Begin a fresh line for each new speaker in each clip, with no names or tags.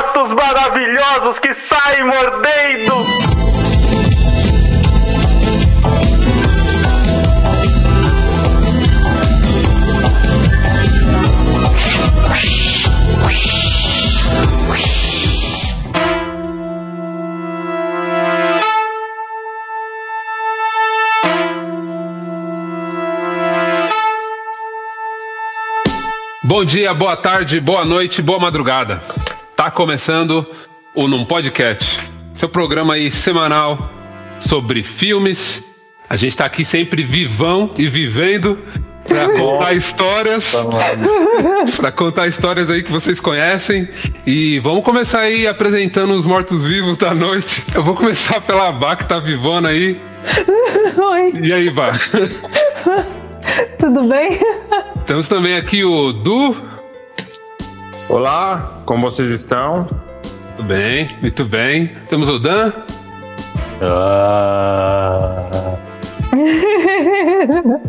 mortos maravilhosos que saem mordendo.
Bom dia, boa tarde, boa noite, boa madrugada. Tá começando o Num Podcast, seu programa aí semanal sobre filmes. A gente tá aqui sempre vivão e vivendo para contar histórias, para contar histórias aí que vocês conhecem. E vamos começar aí apresentando os mortos-vivos da noite. Eu vou começar pela Bá que tá vivona aí.
Oi.
E aí, Bá?
Tudo bem?
Temos também aqui o Du.
Olá, como vocês estão?
Muito bem, muito bem. Temos o Dan.
Ah.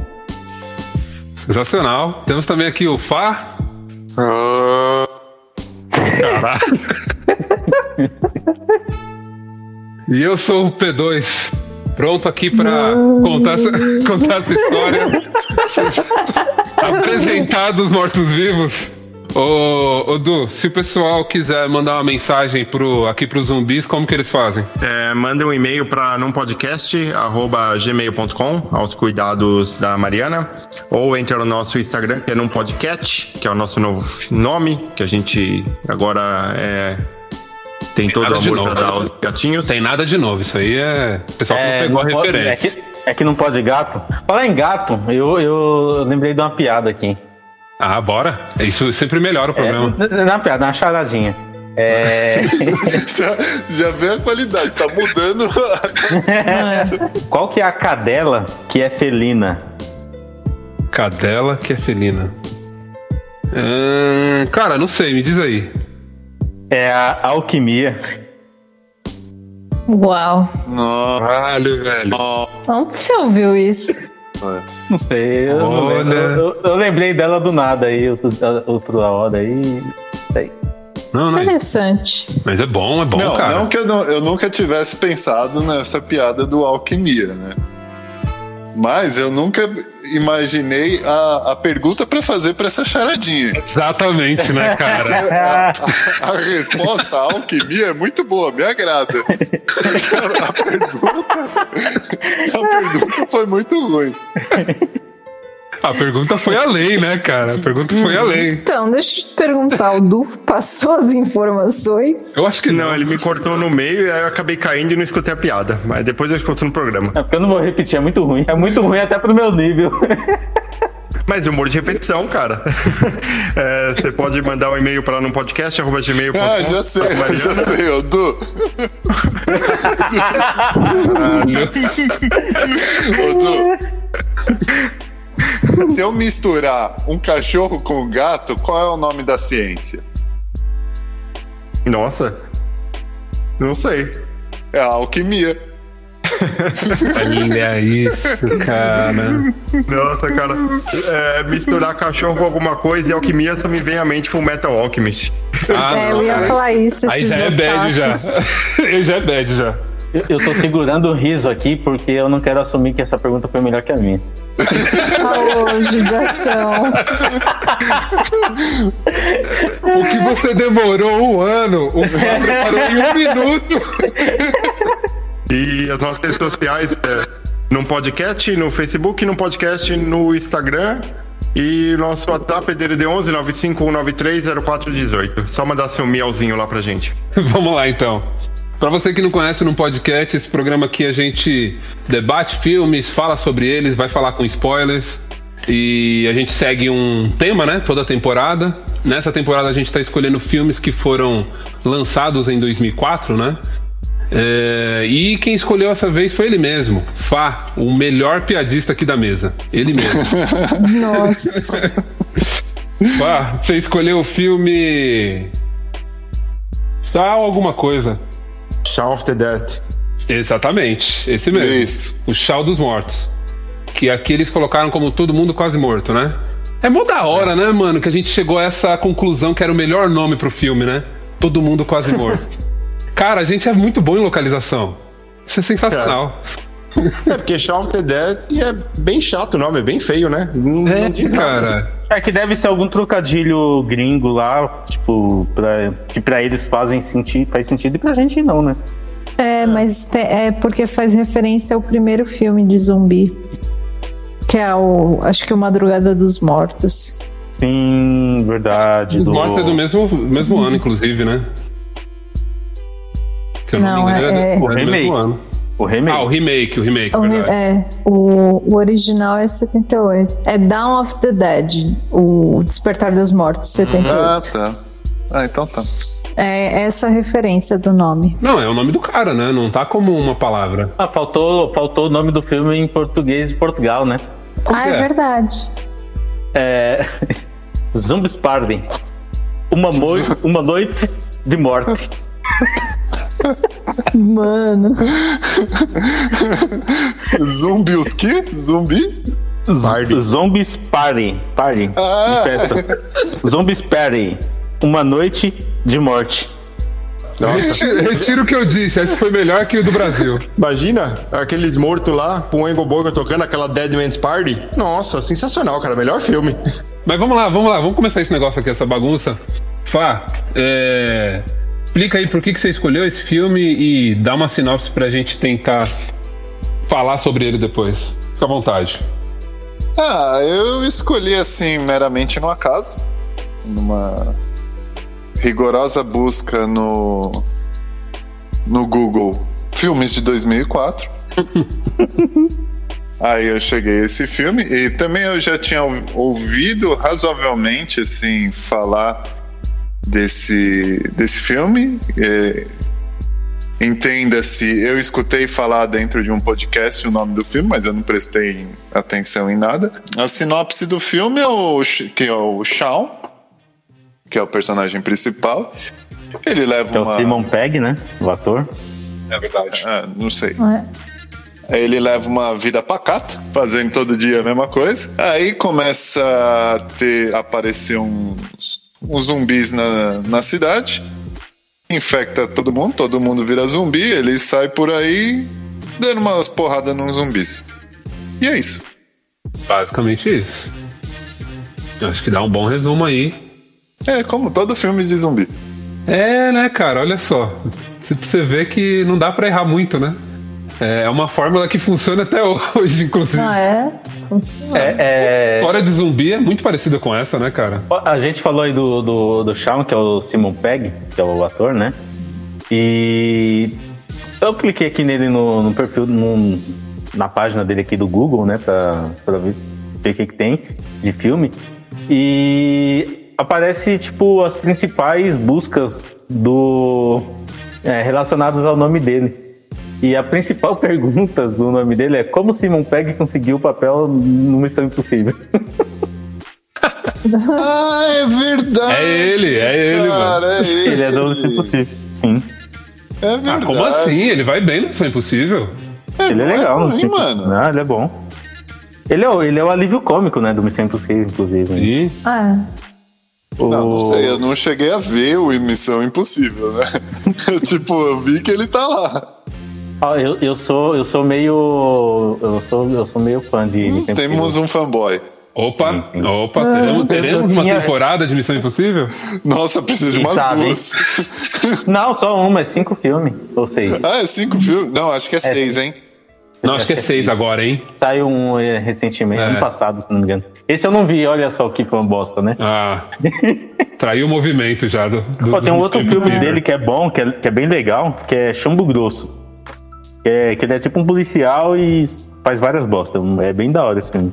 Sensacional. Temos também aqui o Fá. Caralho. e eu sou o P2. Pronto aqui para contar essa, contar essa história. Apresentar os mortos-vivos. Ô, ô Du, se o pessoal quiser mandar uma mensagem pro, aqui pros zumbis, como que eles fazem?
É, manda um e-mail para numpodcast.gmail.com aos cuidados da Mariana ou entra no nosso Instagram que é numpodcast, que é o nosso novo nome, que a gente agora é, tem,
Tem
todo o amor para dar aos gatinhos.
Tem nada de novo, isso aí é. O pessoal que não pegou a
não pode- é,
referência.
que, é que não pode gato. Falar em gato, eu, eu lembrei de uma piada aqui.
Ah, bora. Isso sempre melhora o programa.
É, uma piada, uma charadinha. É,
já, já vê a qualidade, tá mudando.
qual que é a cadela que é felina?
Cadela que é felina. Hum, cara, não sei, me diz aí.
É a alquimia.
Uau.
Caralho, velho.
Onde você ouviu isso?
Não sei, eu, não lembro. Eu- eu lembrei dela do nada aí, outro, outro da hora aí. Sei.
Não, não.
Interessante.
Mas é bom, é bom,
Não,
cara.
não que eu, não- eu nunca tivesse pensado nessa piada do alquimia, né? Mas eu nunca imaginei a, a pergunta pra fazer pra essa charadinha.
Exatamente, né, cara?
A, a resposta à alquimia é muito boa, me agrada. Só que a, a pergunta. A pergunta foi muito ruim.
A pergunta foi além, né, cara? A pergunta foi além.
Então, deixa eu te perguntar, o Du passou as informações?
Eu acho que não.
Não, ele me cortou no meio e aí eu acabei caindo e não escutei a piada. Mas depois eu escuto no programa.
É porque eu não vou repetir, é muito ruim. É muito ruim até pro meu nível.
Mas humor de repetição, cara. É, você pode mandar um e-mail para no podcast, arroba gmail.com.
Ah, já sei, já sei, ô Du. Ô, Du. Se eu misturar um cachorro com um gato, qual é o nome da ciência?
Nossa. Não sei.
É a alquimia.
Olha isso, cara.
Nossa, cara. É, misturar cachorro com alguma coisa e alquimia só me vem à mente Full Metal Alchemist.
Ah,
é, eu ia falar isso.
Aí já é bad já. Aí já é bad já.
Eu, eu tô segurando o riso aqui porque eu não quero assumir que essa pergunta foi melhor que a minha.
Ô, judiação.
O que você demorou um ano, o Fá preparou em um minuto.
E as nossas redes sociais é num podcast, no Facebook, num podcast no Instagram. E nosso WhatsApp é DDD 11 95193 0418. Só mandar seu miauzinho lá pra gente.
Vamos lá então. Pra você que não conhece no podcast, esse programa aqui a gente debate filmes, fala sobre eles, vai falar com spoilers. E a gente segue um tema, né? Toda temporada. Nessa temporada a gente está escolhendo filmes que foram lançados em 2004, né? É, e quem escolheu essa vez foi ele mesmo, Fá, o melhor piadista aqui da mesa. Ele mesmo.
Nossa.
Fá, você escolheu o filme. Tal alguma coisa.
Shaun of the Dead.
Exatamente, esse mesmo.
Isso.
O Chau dos Mortos. Que aqui eles colocaram como todo mundo quase morto, né? É mó da hora, né, mano, que a gente chegou a essa conclusão que era o melhor nome pro filme, né? todo mundo quase morto. Cara, a gente é muito bom em localização. Isso é sensacional.
É porque Shaun of the Dead é bem chato o nome, é bem feio, né? Não,
É,
não diz nada.
cara.
É que deve ser algum trocadilho gringo lá, tipo, pra, que pra eles fazem sentido, faz sentido e pra gente não, né?
É, mas te- é porque faz referência ao primeiro filme de zumbi. Que é o. Acho que o Madrugada dos Mortos.
Sim, verdade.
Os
do-
Mortos é do mesmo, mesmo ano, inclusive, né? Se eu não,
Não,
me engano,
é-
é, do-
O
é do
remake.
mesmo ano.
O remake.
Ah, o remake, o remake,
O,
verdade.
é, o, o original é 78. É Dawn of the Dead, o Despertar dos Mortos, 78.
Ah, tá. Ah, então tá.
É essa referência do nome.
Não, é o nome do cara, né? Não tá como uma palavra.
Ah, faltou, faltou o nome do filme em português de Portugal, né?
ah, é
é?
verdade.
É. Zombies Party. Uma, mo- uma noite de morte.
Mano.
Zumbi os quê? Zumbi?
Party.
Zombies Party. Party.
Ah.
de festa. Zombies Party. Uma noite de morte.
Nossa.
Retiro o que eu disse, esse foi melhor que o do Brasil.
Imagina aqueles mortos lá, com o Engo tocando aquela Dead Man's Party. Nossa, sensacional, cara. Melhor filme.
Mas vamos lá, vamos lá, vamos começar esse negócio aqui, essa bagunça. Fá, é... explica aí por que, que você escolheu esse filme e dá uma sinopse pra gente tentar falar sobre ele depois. Fica à vontade.
Ah, eu escolhi assim, meramente no acaso. Numa rigorosa busca no, no Google Filmes de 2004. Aí eu cheguei a esse filme e também eu já tinha ou- ouvido razoavelmente assim falar desse, desse filme. É, Entenda-se, eu escutei falar dentro de um podcast o nome do filme, mas eu não prestei atenção em nada. A sinopse do filme é o que é o Shawn, que é o personagem principal. Ele leva
É o
uma
Simon Pegg, né? O ator.
é verdade. Ah, não sei.
É.
Ele leva uma vida pacata, fazendo todo dia a mesma coisa. Aí começa a ter, a aparecer uns, uns zumbis na, na cidade. Infecta todo mundo, todo mundo vira zumbi. Ele sai por aí dando umas porradas nos zumbis. E é isso.
Basicamente isso. Acho que dá um bom resumo aí.
É como todo filme de zumbi.
É, né, cara, olha só. Você- Você vê que não dá pra errar muito, né? É uma fórmula que funciona até hoje, inclusive.
Ah, é?
É, é-
A história de zumbi é muito parecida com essa, né, cara?
A gente falou aí do, do, do Shawn, que é o Simon Pegg, que é o ator, né? E eu cliquei aqui nele no, no perfil, no- na página dele aqui do Google, né? Pra, pra ver, ver o que, que tem de filme. E aparece, tipo, as principais buscas do é, relacionadas ao nome dele. E a principal pergunta do nome dele é como Simon Pegg conseguiu o papel no Missão Impossível.
Ah, é verdade.
É ele, é ele,
cara, É ele.
Ele é do Missão Impossível, sim.
É
Ah,
verdade.
como assim? Ele vai bem no Missão Impossível?
Ele é
não é
legal,
ruim,
tipo,
mano.
Ah, ele é bom. Ele é, o, ele é o alívio cômico, né, do Missão Impossível, inclusive. né?
Sim.
Ah,
O-
Não, não sei, eu não cheguei a ver o Missão Impossível, né? Tipo, eu vi que ele tá lá.
Ah, eu, eu sou eu sou meio eu sou eu sou meio fã de Missão
Temos
Impossível.
um fanboy.
Opa,
Sim, sim.
opa,
Ah,
teremos, teremos uma
tinha-
temporada de Missão Impossível?
Nossa, preciso de umas
sabe,
duas.
Não, só uma, é cinco filmes ou seis.
ah, é cinco filmes? Não, acho que é, seis, hein?
Não, acho que é seis agora, hein?
Saiu um eh, recentemente,
É.
ano passado, se não me engano. Esse eu não vi, olha só que foi uma bosta, né?
Ah, traiu o movimento já do. do
Pô, tem um outro filme dele que é bom, que é, que é bem legal, que é Chumbo Grosso. Que, é, que ele é tipo um policial e faz várias bostas. É bem da hora esse filme.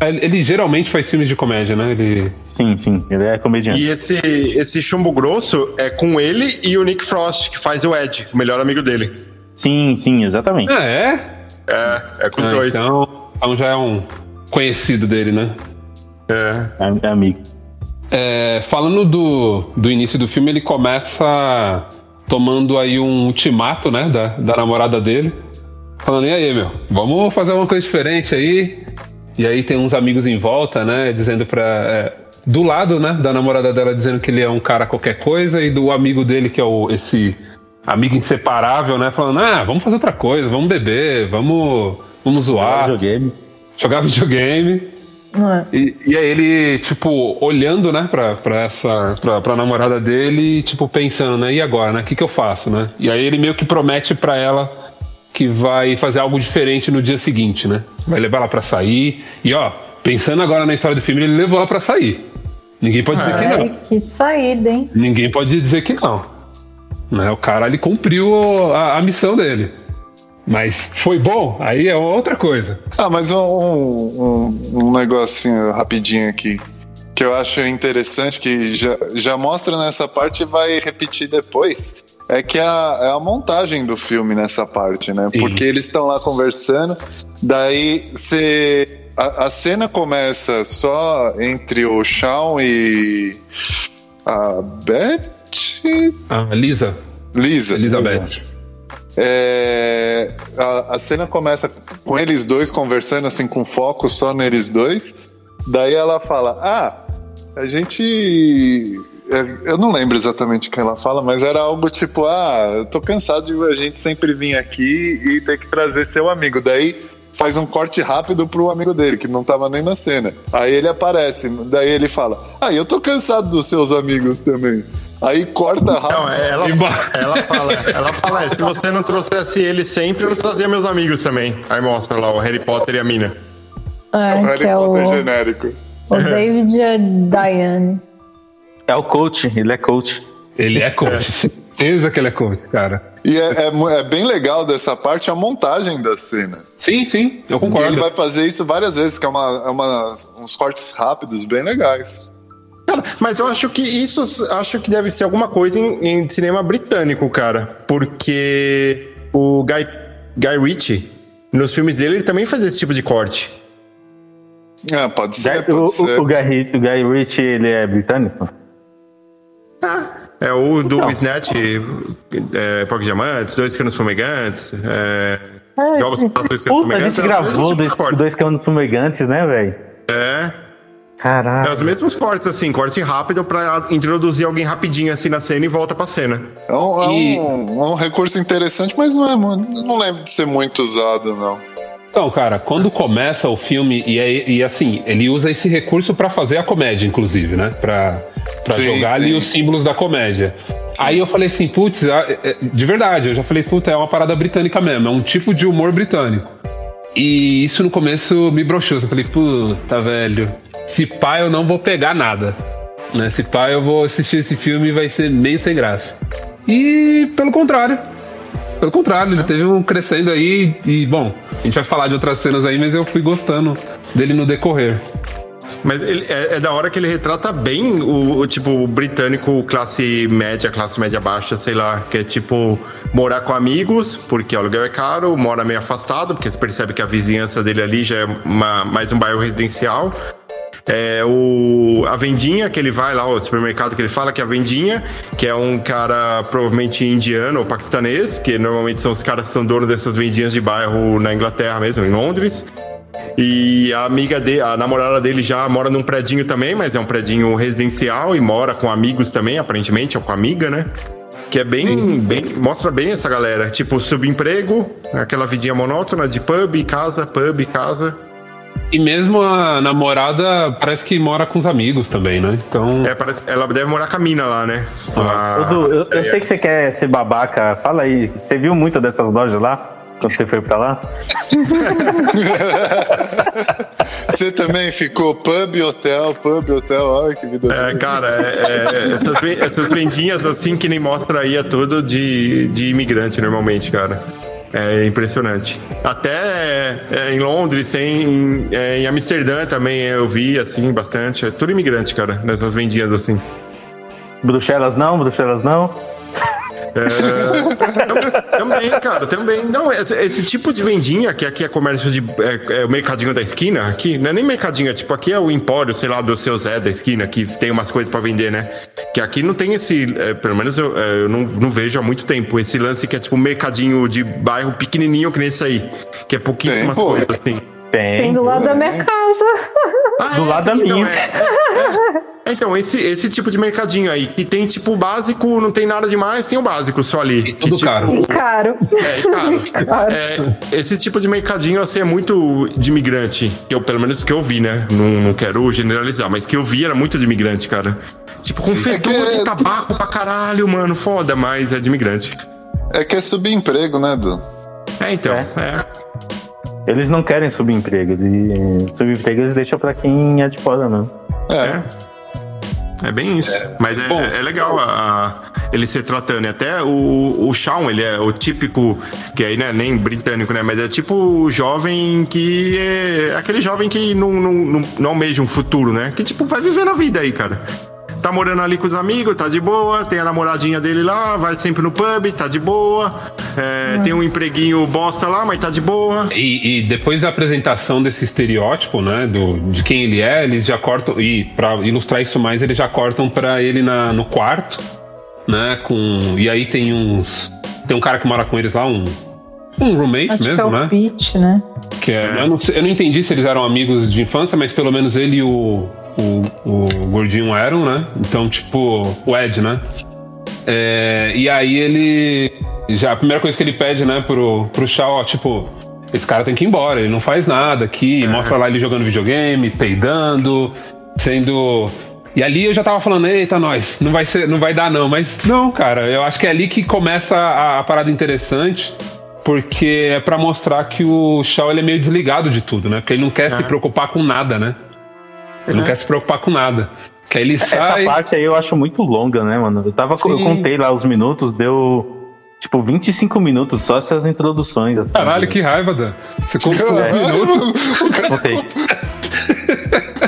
Ele, ele geralmente faz filmes de comédia, né? Ele.
Sim, sim, ele é comediante.
E esse, esse chumbo grosso é com ele e o Nick Frost, que faz o Ed, o melhor amigo dele.
Sim, sim, exatamente.
Ah, é?
É, é com os
Ah,
dois.
então, então já é um conhecido dele, né?
É.
É, é amigo.
É, falando do, do início do filme, ele começa tomando aí um ultimato, né, da, da namorada dele. Falando, e aí, meu, vamos fazer uma coisa diferente aí. E aí tem uns amigos em volta, né, dizendo pra... é, do lado, né, da namorada dela dizendo que ele é um cara qualquer coisa e do amigo dele que é o esse amigo inseparável, né, falando: "Ah, vamos fazer outra coisa, vamos beber, vamos vamos zoar,
videogame.
jogar videogame".
É?
E, e aí ele, tipo, olhando, né, pra, pra essa. Pra, pra namorada dele, tipo, pensando, né? E agora, né? O que, que eu faço, né? E aí ele meio que promete pra ela que vai fazer algo diferente no dia seguinte, né? Vai levar ela pra sair. E ó, pensando agora na história do filme, ele levou ela pra sair. Ninguém pode dizer que não.
Ai, que saída, hein?
Ninguém pode dizer que não. Né? O cara ele cumpriu a, a missão dele. Mas foi bom? Aí é outra coisa.
Ah, mas um, um, um negocinho rapidinho aqui. Que eu acho interessante, que já, já mostra nessa parte e vai repetir depois. É que é a, é a montagem do filme nessa parte, né?
Sim.
Porque eles estão lá conversando, daí você. A, a cena começa só entre o Shawn e a Beth.
A Ah, Lisa.
Lisa.
Elizabeth.
É, a, a cena começa com eles dois conversando assim com foco só neles dois. Daí ela fala: Ah, a gente. é, Eu não lembro exatamente o que ela fala, mas era algo tipo: Ah, eu tô cansado de a gente sempre vir aqui e ter que trazer seu amigo. Daí faz um corte rápido pro amigo dele, que não tava nem na cena. Aí ele aparece, daí ele fala: Ah, eu tô cansado dos seus amigos também. Aí corta rápido.
Não, é, ela, ela fala, ela fala, "É, se você não trouxesse ele sempre, eu não trazia meus amigos também. Aí mostra lá o Harry Potter e a mina.
É,
o Harry
que é o,
Potter genérico.
o David e a Diane.
É o coach, ele é coach.
Ele é coach. Certeza que ele é coach, cara.
E é, é é bem legal dessa parte a montagem da cena.
Sim, sim, eu concordo.
ele vai fazer isso várias vezes, que é, uma, é uma- uns cortes rápidos bem legais.
Cara, mas eu acho que isso acho que deve ser alguma coisa em, em cinema britânico, cara. Porque o Guy, Guy Ritchie, nos filmes dele, ele também faz esse tipo de corte.
Ah, pode ser,
Guy- o,
pode ser.
o, o Guy, Ritchie- o Guy Ritchie, ele é britânico?
Ah, é o do
Então.
Snatch, é, Porco Diamantes, Dois Canos Fumegantes, é,
É,
Jogos Dois Canos
Puta, a
Fumegantes.
gente
é o
gravou
tipo
dois, dois canos fumegantes, né, velho?
É, é
Caralho.
os mesmos cortes, assim, corte rápido pra introduzir alguém rapidinho assim na cena e volta pra cena.
É um, é um- é um recurso interessante, mas não é, Não lembro de ser muito usado, não.
Então, cara, quando começa o filme, e, é- e assim, ele usa esse recurso pra fazer a comédia, inclusive, né? Pra, pra
Sim,
jogar ali
sim.
os símbolos da comédia. Aí eu falei assim, putz, é- é- de verdade, eu já falei, puta, é uma parada britânica mesmo, é um tipo de humor britânico. E isso no começo me broxou, eu falei, puta, velho, se pá eu não vou pegar nada. Né? Se pá eu vou assistir esse filme e vai ser meio sem graça. E pelo contrário, pelo contrário, ele teve um crescendo aí e, bom, a gente vai falar de outras cenas aí, mas eu fui gostando dele no decorrer.
Mas ele- é, é da hora que ele retrata bem o, o tipo britânico classe média, classe média baixa, sei lá, que é tipo morar com amigos, porque o aluguel é caro, mora meio afastado, porque você percebe que a vizinhança dele ali já é uma- mais um bairro residencial. É o, a vendinha que ele vai lá, o supermercado que ele fala que é a vendinha, que é um cara provavelmente indiano ou paquistanês, que normalmente são os caras que são donos dessas vendinhas de bairro na Inglaterra mesmo, em Londres. E a amiga dele, a namorada dele já mora num predinho também, mas é um predinho residencial e mora com amigos também, aparentemente, ou com amiga, né? Que é bem, bem. Mostra bem essa galera. Tipo, subemprego, aquela vidinha monótona de pub, casa, pub, casa.
E mesmo a namorada parece que mora com os amigos também, né? Então.
É, parece, ela deve morar com a mina lá, né? Com a-
Du, eu, eu
é,
sei que você quer ser babaca. Fala aí, você viu muita dessas lojas lá? Quando você foi pra lá?
Você também ficou pub, hotel, pub, hotel. Ai, que vida.
É, cara, é- é- essas, essas vendinhas assim que nem mostra aí é tudo de, de imigrante normalmente, cara. É impressionante. Até é, em Londres, em, é, em Amsterdã também eu vi assim bastante. É tudo imigrante, cara, nessas vendinhas assim.
Bruxelas não, Bruxelas não.
Também, cara, também. Não, esse, esse tipo de vendinha, que aqui é comércio de. É, é o mercadinho da esquina, aqui, não é nem mercadinho, é tipo, aqui é o empório, sei lá, do seu Zé da esquina, que tem umas coisas pra vender, né? Que aqui não tem esse. é, pelo menos eu, é, eu não, não vejo há muito tempo. Esse lance que é tipo um mercadinho de bairro pequenininho que nem esse aí. Que é pouquíssimas
Tem,
coisas, assim.
Tem.
Tem do lado da minha casa.
Ah,
Do lado da
então,
minha.
é, é, é. Então, esse, esse tipo de mercadinho aí, que tem tipo o básico, não tem nada demais, tem o básico só ali.
E tudo
Que, tipo,
caro.
Caro.
É,
Caro.
É, esse tipo de mercadinho assim é muito de imigrante. Que eu, pelo menos que eu vi, né? Não, não quero generalizar, mas que eu vi era muito de imigrante, cara. Tipo, com fedor
É que-
de tabaco pra caralho, mano. Foda, mas é de imigrante.
É que é subemprego, né, Du?
É, então.
É.
É.
Eles não querem subemprego. Eles, subemprego eles deixam pra quem é de fora, não.
É.
É bem isso. Mas é,
Bom.
é legal a, a- ele se tratando. E até o, o Shawn, ele é o típico, que aí, né, nem britânico, né? Mas é tipo o jovem que é aquele jovem que não, não, não, não almeja um futuro, né? Que tipo, vai vivendo a vida aí, cara. Tá morando ali com os amigos, tá de boa, tem a namoradinha dele lá, vai sempre no pub, tá de boa. É, Tem um empreguinho bosta lá, mas tá de boa.
E, e depois da apresentação desse estereótipo, né, do, de quem ele é, eles já cortam e para ilustrar isso mais, eles já cortam pra ele na, no quarto, né, com e aí tem uns tem um cara que mora com eles lá, um um roommate
Acho que é
mesmo,
o
né?
Pete, né?
Que é, eu, não, eu não entendi se eles eram amigos de infância, mas pelo menos ele e o, o, o gordinho eram, né? Então, tipo, o Ed, né? É, e aí ele. Já, a primeira coisa que ele pede, né, pro, pro Shaw, ó, tipo, esse cara tem que ir embora, ele não faz nada aqui, mostra lá ele jogando videogame, peidando, sendo. E ali eu já tava falando, eita, nós, não vai ser, não vai dar não, mas não, cara, eu acho que é ali que começa a, a parada interessante, porque é pra mostrar que o Shaw ele é meio desligado de tudo, né? Porque ele não quer se preocupar com nada, né? Ele não quer se preocupar com nada. Que aí ele
Essa
sai.
parte aí eu acho muito longa, né, mano? Eu tava. Eu
Sim.
contei lá os minutos, deu. Tipo, 25 minutos só essas introduções, assim.
Caralho, que raiva, Dan. Você contou um
Caralho,
minuto.
o cara
Contei.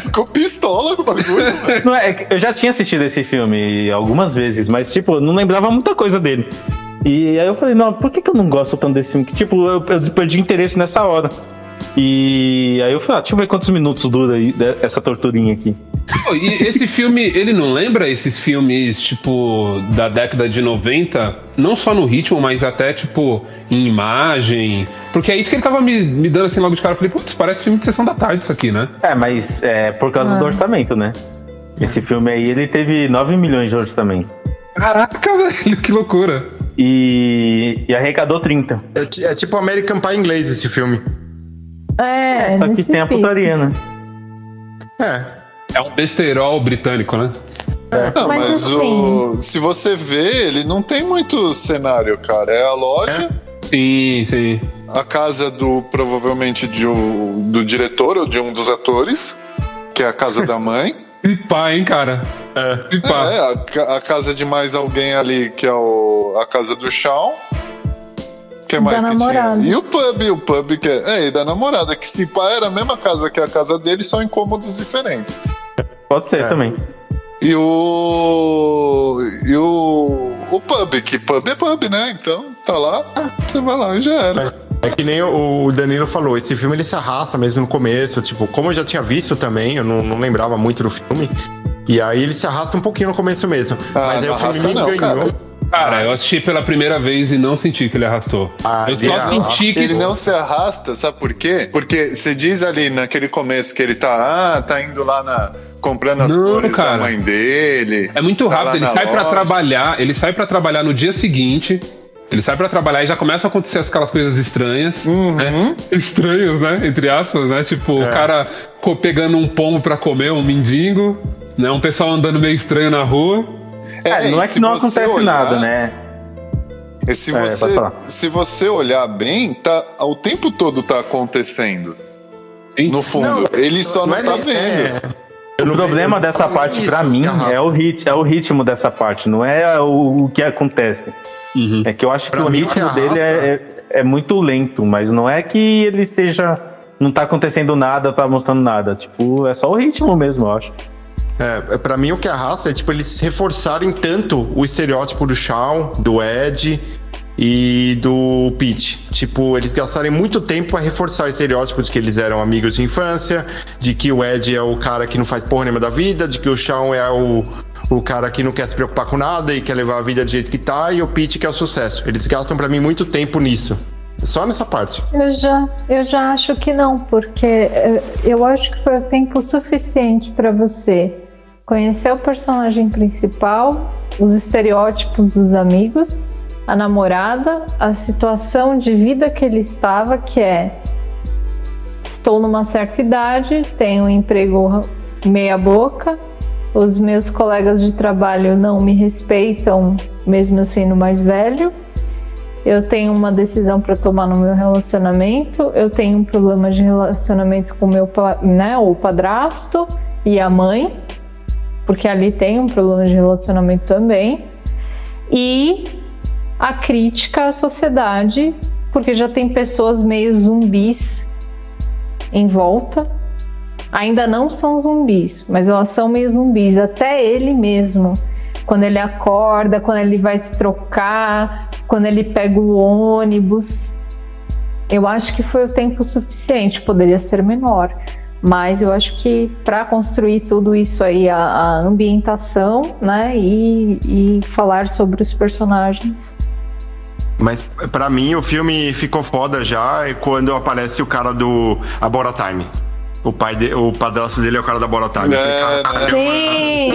ficou pistola com o bagulho.
Não, é eu já tinha assistido esse filme algumas vezes, mas, tipo, eu não lembrava muita coisa dele. E aí eu falei, não, por que, que eu não gosto tanto desse filme? Que, tipo, eu, eu perdi interesse nessa hora. E aí eu falei, ah, deixa eu ver quantos minutos dura aí de- essa torturinha aqui.
Pô, E esse filme, ele não lembra esses filmes, tipo, da década de 90? Não só no ritmo, mas até, tipo, em imagem. Porque é isso que ele tava me, me dando assim logo de cara. Eu falei, putz, parece filme de sessão da tarde isso aqui, né?
É, mas é por causa
Ah.
do orçamento, né? Esse filme aí, ele teve 9 milhões de orçamento.
Caraca, velho, que loucura.
E, e arrecadou 30.
É, é tipo American Pie inglês esse filme.
É,
Só que tem a putaria, né?
É.
É um besterol britânico, né?
Não,
Mas
mas,
assim-
o, se você vê, ele não tem muito cenário, cara. É a loja,
Sim, sim.
a casa do provavelmente de um- do diretor ou de um dos atores, que é a casa da mãe.
E pá, hein, cara?
É.
E pá.
É, a, a casa de mais alguém ali, que é o, a casa do Shawn. Que mais
Da
que
namorada.
tinha? E o pub, o pub que é, é, e da namorada, que se pá era a mesma casa que a casa dele, só em cômodos diferentes.
Pode ser
É.
também.
E o. E o. O pub, que pub é pub, né? Então, tá lá, você vai lá e já era.
É que nem o Danilo falou, esse filme ele se arrasta mesmo no começo, tipo, como eu já tinha visto também, eu não, não lembrava muito do filme. E aí ele se arrasta um pouquinho no começo mesmo.
Ah,
Mas aí o filme me
não,
ganhou.
cara.
Cara, eu assisti pela primeira vez e não senti que ele arrastou.
Ah,
eu
ele
só senti que.
Ele não se arrasta, sabe por quê? Porque você diz ali naquele começo que ele tá, ah, tá indo lá na. comprando as
Não,
flores
cara.
da mãe dele.
É muito
tá
rápido, ele sai pra
loja.
trabalhar, ele sai pra trabalhar no dia seguinte. Ele sai pra trabalhar e já começam a acontecer aquelas coisas estranhas,
Uhum.
né? Estranhas, né? Entre aspas, né? Tipo, o cara pegando um pombo pra comer, um mendigo, né? Um pessoal andando meio estranho na rua.
É, não
e
é que não acontece
olhar-
nada, né?
E se,
É,
você, se você olhar bem, tá, o tempo todo tá acontecendo.
Sim.
No fundo.
Não,
ele só não,
é-
tá vendo.
é,
O
não
problema dessa
não
parte, pra mim, é o, rit é o ritmo dessa parte, não é o, o que acontece.
Uhum.
É que eu acho que
Pra
o
mim, o que
ritmo dele é, é, é muito lento, mas não é que ele esteja. Não tá acontecendo nada, tá mostrando nada. Tipo, é só o ritmo mesmo, eu acho.
É, pra mim o que arrasta é tipo eles reforçarem tanto o estereótipo do Shawn, do Ed e do Pete. Tipo, eles gastarem muito tempo pra reforçar o estereótipo de que eles eram amigos de infância, de que o Ed é o cara que não faz porra nenhuma da vida, de que o Shawn é o, o cara que não quer se preocupar com nada e quer levar a vida do jeito que tá, e o Pete que é o sucesso. Eles gastam pra mim muito tempo nisso. Só nessa parte.
Eu já, eu já acho que não, porque eh, eu acho que foi tempo suficiente para você conhecer o personagem principal, os estereótipos dos amigos, a namorada, a situação de vida que ele estava, que é estou numa certa idade, tenho um emprego meia boca, os meus colegas de trabalho não me respeitam, mesmo eu sendo mais velho. Eu tenho uma decisão para tomar no meu relacionamento, eu tenho um problema de relacionamento com meu, né, o padrasto e a mãe, porque ali tem um problema de relacionamento também. E a crítica à sociedade, porque já tem pessoas meio zumbis em volta. Ainda não são zumbis, mas elas são meio zumbis. Até ele mesmo, quando ele acorda, quando ele vai se trocar, quando ele pega o ônibus. Eu acho que foi o tempo suficiente, poderia ser menor. Mas eu acho que para construir tudo isso aí, a, a ambientação, né, e, e falar sobre os personagens,
mas para mim o filme ficou foda já quando aparece o cara do Abora Time. O pai de, o padrasto dele é o cara da Bora Time.
É, Sim!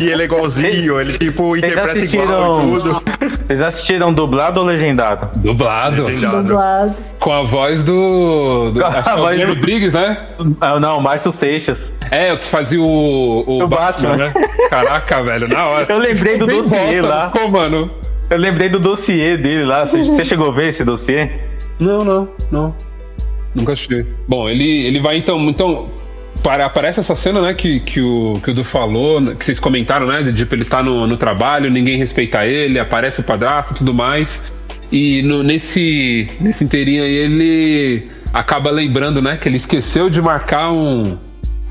e ele é igualzinho, ele tipo interpreta igual e tudo.
Vocês assistiram dublado ou legendado?
Dublado.
Legendado. Dublado.
Com a voz do. do a é voz do Briggs, né?
Ah, não, Márcio Seixas.
É, o que fazia o, o, o Batman, Batman, né? Caraca, velho, na hora.
Eu lembrei do dossiê lá.
Ficou, mano.
Eu lembrei do dossiê dele lá. Você chegou a ver esse dossiê?
Não, não, não. Nunca assisti. Bom, ele, ele vai então. Então, para, aparece essa cena, né, que, que, o, que o Du falou, que vocês comentaram, né? De tipo, ele tá no, no trabalho, ninguém respeita ele, aparece o padrasto e tudo mais. E no, nesse, nesse inteirinho aí ele acaba lembrando, né, que ele esqueceu de marcar um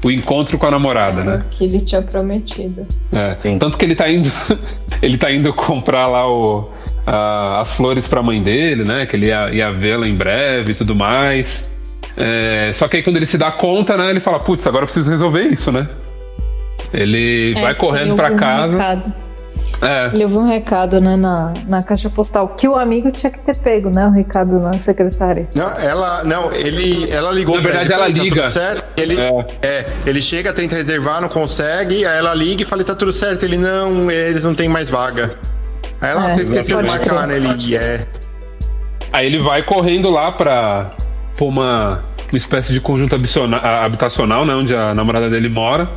o encontro com a namorada, né?
Que ele tinha prometido.
É. Tanto que ele tá indo. ele tá indo comprar lá o, a, as flores pra mãe dele, né? Que ele ia, ia vê-la em breve e tudo mais. É, só que aí quando ele se dá conta, né? Ele fala, putz, agora eu preciso resolver isso, né? Ele é, vai correndo para casa. Um
é. Ele ouviu um recado né, na, na caixa postal que o amigo tinha que ter pego, né? O recado na secretária.
Não, ela, não, ele, ela ligou
na verdade, ela
falei,
liga.
Tá certo? Ele, é. é. ele chega, tenta reservar, não consegue, aí ela liga e fala, tá tudo certo. Ele, não, eles não tem mais vaga. Aí ela, é, você esqueceu de marcar, né? Ele, é.
Aí ele vai correndo lá pra, pra uma, uma espécie de conjunto habitacional, né? Onde a namorada dele mora.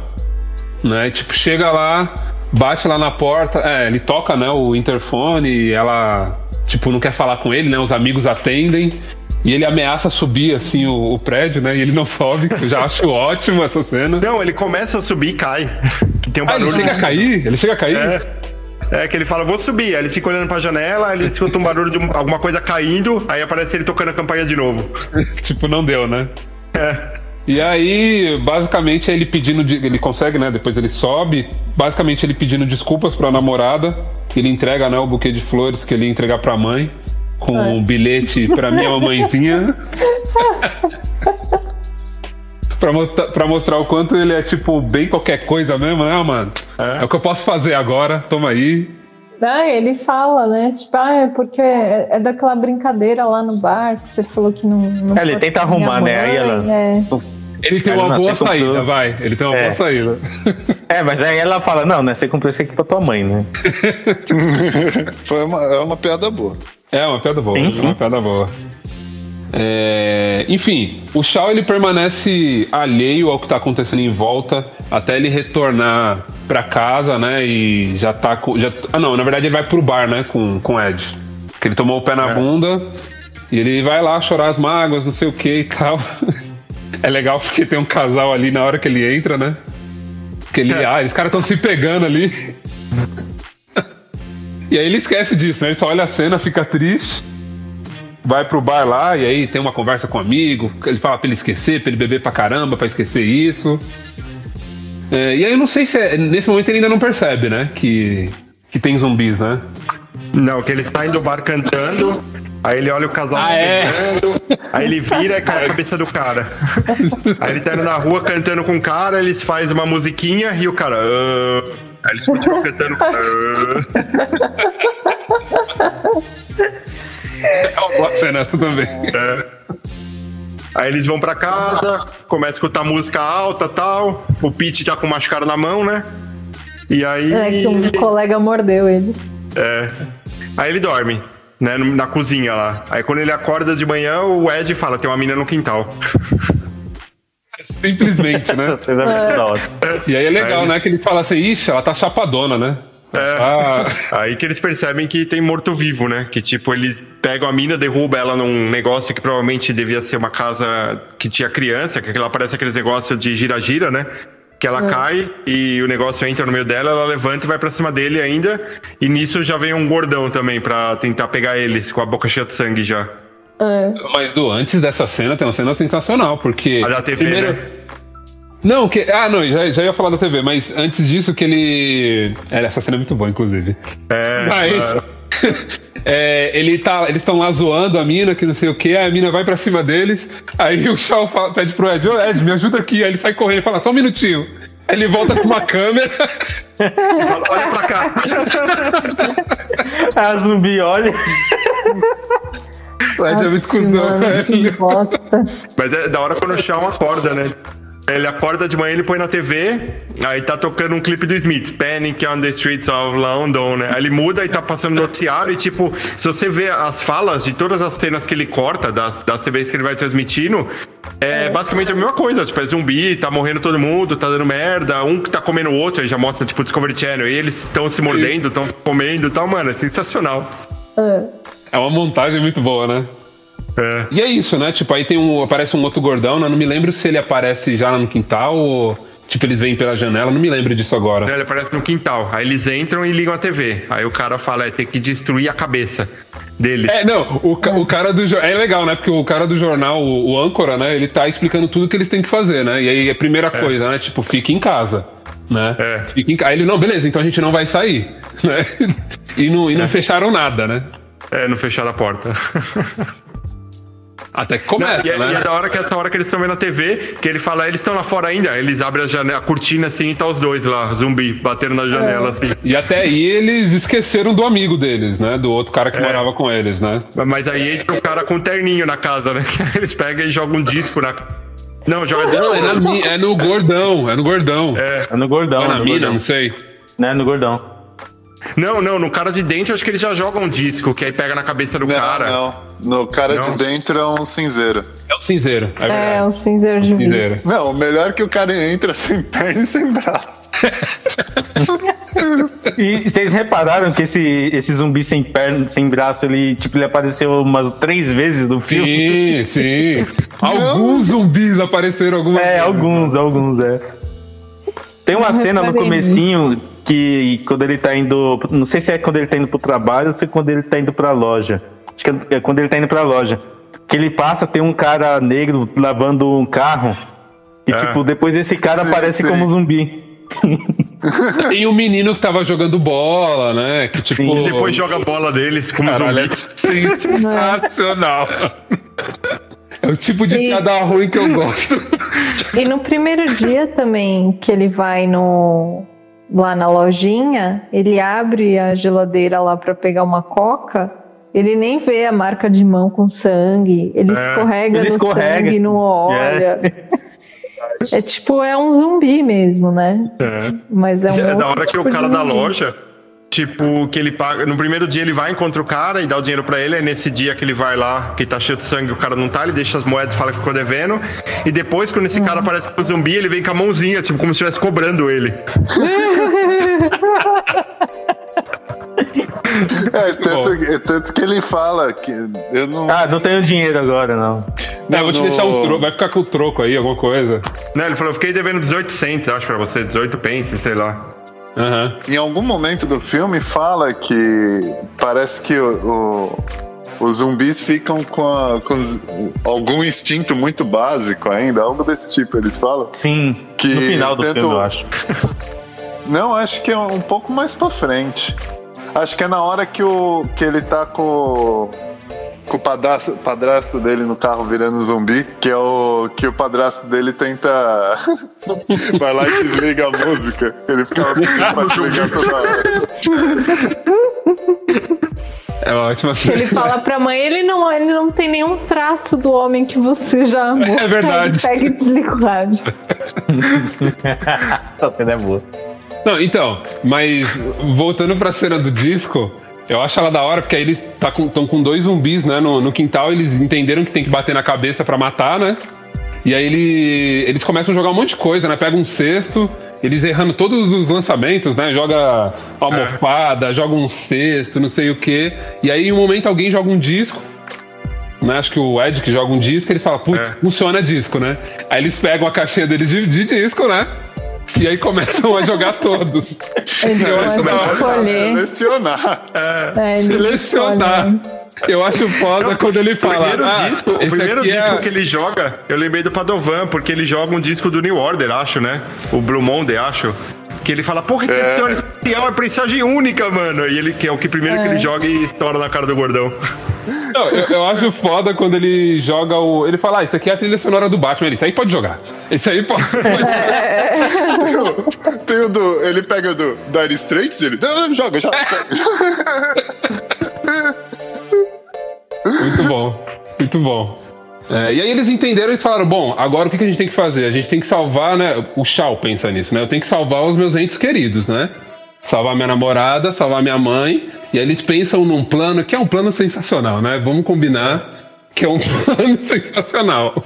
Né? Tipo, chega lá, bate lá na porta, é, ele toca, né, o interfone ela, tipo, não quer falar com ele, né, os amigos atendem e ele ameaça subir, assim, o, o prédio, né, e ele não sobe, eu já acho ótimo essa cena.
Não, ele começa a subir e cai, que tem um
barulho. Ah, ele chega a cair? Ele chega a cair?
É. É, que ele fala, vou subir. Aí ele fica olhando pra janela, ele escuta um barulho de alguma coisa caindo, aí aparece ele tocando a campanha de novo.
tipo, não deu, né?
É.
E aí, basicamente, ele pedindo. Ele consegue, né? Depois ele sobe. Basicamente, ele pedindo desculpas pra namorada. Ele entrega, né? O buquê de flores que ele ia entregar pra mãe. Com é. um bilhete pra minha mamãezinha. pra, mostrar, pra mostrar o quanto ele é, tipo, bem qualquer coisa mesmo, né, mano? É, é o que eu posso fazer agora. Toma aí.
Ah, ele fala, né? Tipo, ah, é porque é, é, daquela brincadeira lá no bar que você falou que não. não
é, ele tenta arrumar, né? Aí ela. É.
Ele tem uma boa saída, comprou. vai. Ele tem uma é. boa saída.
É, mas aí ela fala, não, né? Você comprou isso aqui pra tua mãe, né?
Foi uma, é uma piada boa.
É, uma piada boa. Sim, sim. Uma piada boa. É, enfim, o Shao ele permanece alheio ao que está acontecendo em volta até ele retornar para casa, né? E já tá com. Já, ah, não, na verdade ele vai pro bar, né? Com, com Ed. Que ele tomou o pé na é. bunda e ele vai lá chorar as mágoas, não sei o que e tal. é legal porque tem um casal ali na hora que ele entra, né? Que ele. É. Ah, os caras estão se pegando ali. e aí ele esquece disso, né? Ele só olha a cena, fica triste vai pro bar lá e aí tem uma conversa com um amigo, ele fala pra ele esquecer, pra ele beber pra caramba, pra esquecer isso. É, e aí eu não sei se é, nesse momento ele ainda não percebe, né? Que, que tem zumbis, né?
Não, que eles saem do bar cantando, aí ele olha o casal
ah, é?
aí ele vira e cai a cabeça do cara. Aí ele tá indo na rua cantando com o cara, eles fazem uma musiquinha e o cara. Uh... Aí eles continuam cantando. Uh...
cena essa também.
Aí eles vão pra casa, começa a escutar música alta tal. O Pete tá com o machucado na mão, né? E aí.
É que um colega mordeu ele.
É. Aí ele dorme, né? Na cozinha lá. Aí quando ele acorda de manhã, o Ed fala: tem uma mina no quintal.
Simplesmente, né?
É.
E aí é legal,
Aí-
né? Que ele fala assim, ixi, ela tá chapadona, né?
É.
Ah,
Aí que eles percebem que tem morto-vivo, né? Que tipo, eles pegam a mina, derrubam ela num negócio que provavelmente devia ser uma casa que tinha criança, que ela parece aqueles negócios de gira-gira, né? Que ela cai e o negócio entra no meio dela, ela levanta e vai pra cima dele ainda. E nisso já vem um gordão também pra tentar pegar eles, com a boca cheia de sangue já.
É.
mas do antes dessa cena tem uma cena sensacional, porque.
A da TV,
primeiro...
né?
Não, que. Ah, não, já, já ia falar da TV, mas antes disso que ele. É, essa cena é muito boa, inclusive.
É,
Mas.
é.
é, ele tá, eles estão lá zoando a mina, que não sei o que, a mina vai pra cima deles, aí o Shaw fala- pede pro Ed, ô Ed, me ajuda aqui, aí ele sai correndo e fala, só um minutinho. Aí ele volta com uma câmera,
Fala, olha pra cá.
A zumbi olha.
o Ed é muito cuzão, velho.
bosta.
Mas é da hora quando o Shawn acorda, né? Ele acorda de manhã, ele põe na TV, aí tá tocando um clipe do Smith, Panic on the Streets of London, né? Aí ele muda e tá passando noticiário e, tipo, se você vê as falas de todas as cenas que ele corta, das, das TVs que ele vai transmitindo, é, basicamente a mesma coisa. Tipo, é zumbi, tá morrendo todo mundo, tá dando merda, um que tá comendo o outro, aí já mostra, tipo, Discovery Channel, e eles estão se mordendo, estão comendo e tal, mano, é sensacional.
É.
É uma montagem muito boa, né?
É.
E é isso, né? Tipo, aí tem um. Aparece um outro gordão, né? Não me lembro se ele aparece já no quintal ou. Tipo, eles vêm pela janela, não me lembro disso agora.
Ele aparece no quintal. Aí eles entram e ligam a TV. Aí o cara fala, é, tem que destruir a cabeça dele.
É, não, o, o cara do jornal. É legal, né? Porque o cara do jornal, o, o âncora, né? Ele tá explicando tudo que eles têm que fazer, né? E aí a primeira coisa, né? Tipo, fique em casa. Né?
É.
Fica em Aí ele, não, beleza, então a gente não vai sair. Né? E não, e não fecharam nada, né?
É, não fecharam a porta.
Até que começa,
e, é,
né?
e é da hora que essa hora que eles estão vendo a TV, que ele fala, eles estão lá fora ainda. Eles abrem a, janela, a cortina assim e tá os dois lá, zumbi, batendo na janela assim.
E até aí eles esqueceram do amigo deles, né? Do outro cara que
É.
morava com eles, né?
Mas aí entra o cara com um terninho na casa, né? Eles pegam e jogam um disco na. Não, joga disco.
Não, é, na é no gordão, é no gordão. É,
É no gordão.
na
no
mina,
gordão.
não sei.
Né, no gordão.
Não, não, no cara de dentro eu acho que eles já jogam um disco, que aí pega na cabeça do
Não,
cara.
não. No cara
Não?
de dentro é um cinzeiro.
É o cinzeiro, é
É, o cinzeiro de vidro.
Cinzeiro.
Não, o melhor é que o cara entra sem perna e sem braço.
E vocês repararam que esse, esse zumbi sem perna, sem braço, ele, tipo, ele apareceu umas três vezes no filme?
Sim, sim. Alguns zumbis apareceram algumas
É,
vezes.
alguns, alguns, é. Tem uma
Não
cena no comecinho que quando ele tá indo. Não sei se é quando ele tá indo pro trabalho ou se é quando ele tá indo pra loja. Acho que é quando ele tá indo pra loja. Que ele passa, tem um cara negro lavando um carro. E,
É.
tipo, depois esse cara
Sim,
aparece
sim.
como zumbi.
Tem o menino que tava jogando bola, né? Que tipo.
Sim,
E depois joga a bola deles como
Caralho,
zumbi.
é sensacional. É o tipo de
E-
piada ruim que eu gosto.
E no primeiro dia também que ele vai no lá na lojinha, ele abre a geladeira lá pra pegar uma coca, ele nem vê a marca de mão com sangue, ele
É,
escorrega
ele
no
escorrega.
sangue, não olha. É. tipo, é um zumbi mesmo, né?
É.
Mas é um
É da hora que o
tipo
cara da loja, tipo, que ele paga. No primeiro dia ele vai, encontra o cara e dá o dinheiro pra ele. Aí nesse dia que ele vai lá, que tá cheio de sangue, o cara não tá, ele deixa as moedas e fala que ficou devendo. E depois, quando esse cara aparece com o zumbi, ele vem com a mãozinha, tipo, como se estivesse cobrando ele.
É, tanto, é tanto que ele fala que eu não.
Ah, não tenho dinheiro agora, não.
É, eu vou te
no-
deixar um troco. Vai ficar com o troco aí, alguma coisa.
Né? Ele falou, eu fiquei devendo 18 cents, acho, pra você, 18 pence, sei lá.
Aham.
Em algum momento do filme fala que parece que o, o- os zumbis ficam com, a- com os- algum instinto muito básico ainda, algo desse tipo, eles falam.
Sim,
Que
no final do
tento-
filme, eu acho.
Não, acho que é um pouco mais pra frente. Acho que é na hora que, o, que ele tá com, com o padrasto, padrasto dele no carro virando zumbi, que é o que o padrasto dele tenta. Vai lá e desliga a música. Ele fica pedindo pra desligar toda hora.
É ótima cena.
ele fala pra mãe, ele não, ele não tem nenhum traço do homem que você já amou.
É verdade.
Aí ele pega e desliga o rádio.
Essa cena é boa.
Não, então, mas voltando pra cena do disco, eu acho ela da hora, porque aí eles estão com, tão com dois zumbis, né, no, no quintal, eles entenderam que tem que bater na cabeça pra matar, né? E aí ele, eles começam a jogar um monte de coisa, né? Pega um cesto, eles errando todos os lançamentos, né? Joga almofada, joga um cesto, não sei o quê. E aí em um momento alguém joga um disco. Né, acho que o Ed que joga um disco, eles falam, putz,
É.
funciona disco, né? Aí eles pegam a caixinha deles de, de disco, né? E aí começam a jogar todos.
Ele
Eu acho
escolher.
Selecionar.
É, ele
Selecionar. Eu acho foda quando ele
O
fala.
primeiro
"Ah,
disco, o primeiro
aqui
disco
é...
que ele joga, eu lembrei do Padovan, porque ele joga um disco do New Order, acho, né? O Blue Monday, acho. Que ele fala, porra, esse edição é especial, é prensagem única, mano. E ele que é o que primeiro que
É.
ele joga e estoura na cara do gordão.
Não, eu, eu acho foda quando ele joga o. Ele fala, ah, isso aqui é a trilha sonora do Batman. Ele, isso aí pode jogar. Isso aí pode. pode jogar.
Tem o, tem o do. Ele pega do Dire Straits ele. Não, não, joga, joga.
Muito bom. Muito bom. É, e aí eles entenderam e falaram: bom, agora o que que a gente tem que fazer? A gente tem que salvar, né? O Shao pensa nisso, né? Eu tenho que salvar os meus entes queridos, né? Salvar minha namorada, salvar minha mãe. E aí eles pensam num plano que é um plano sensacional, né? Vamos combinar que é um plano sensacional.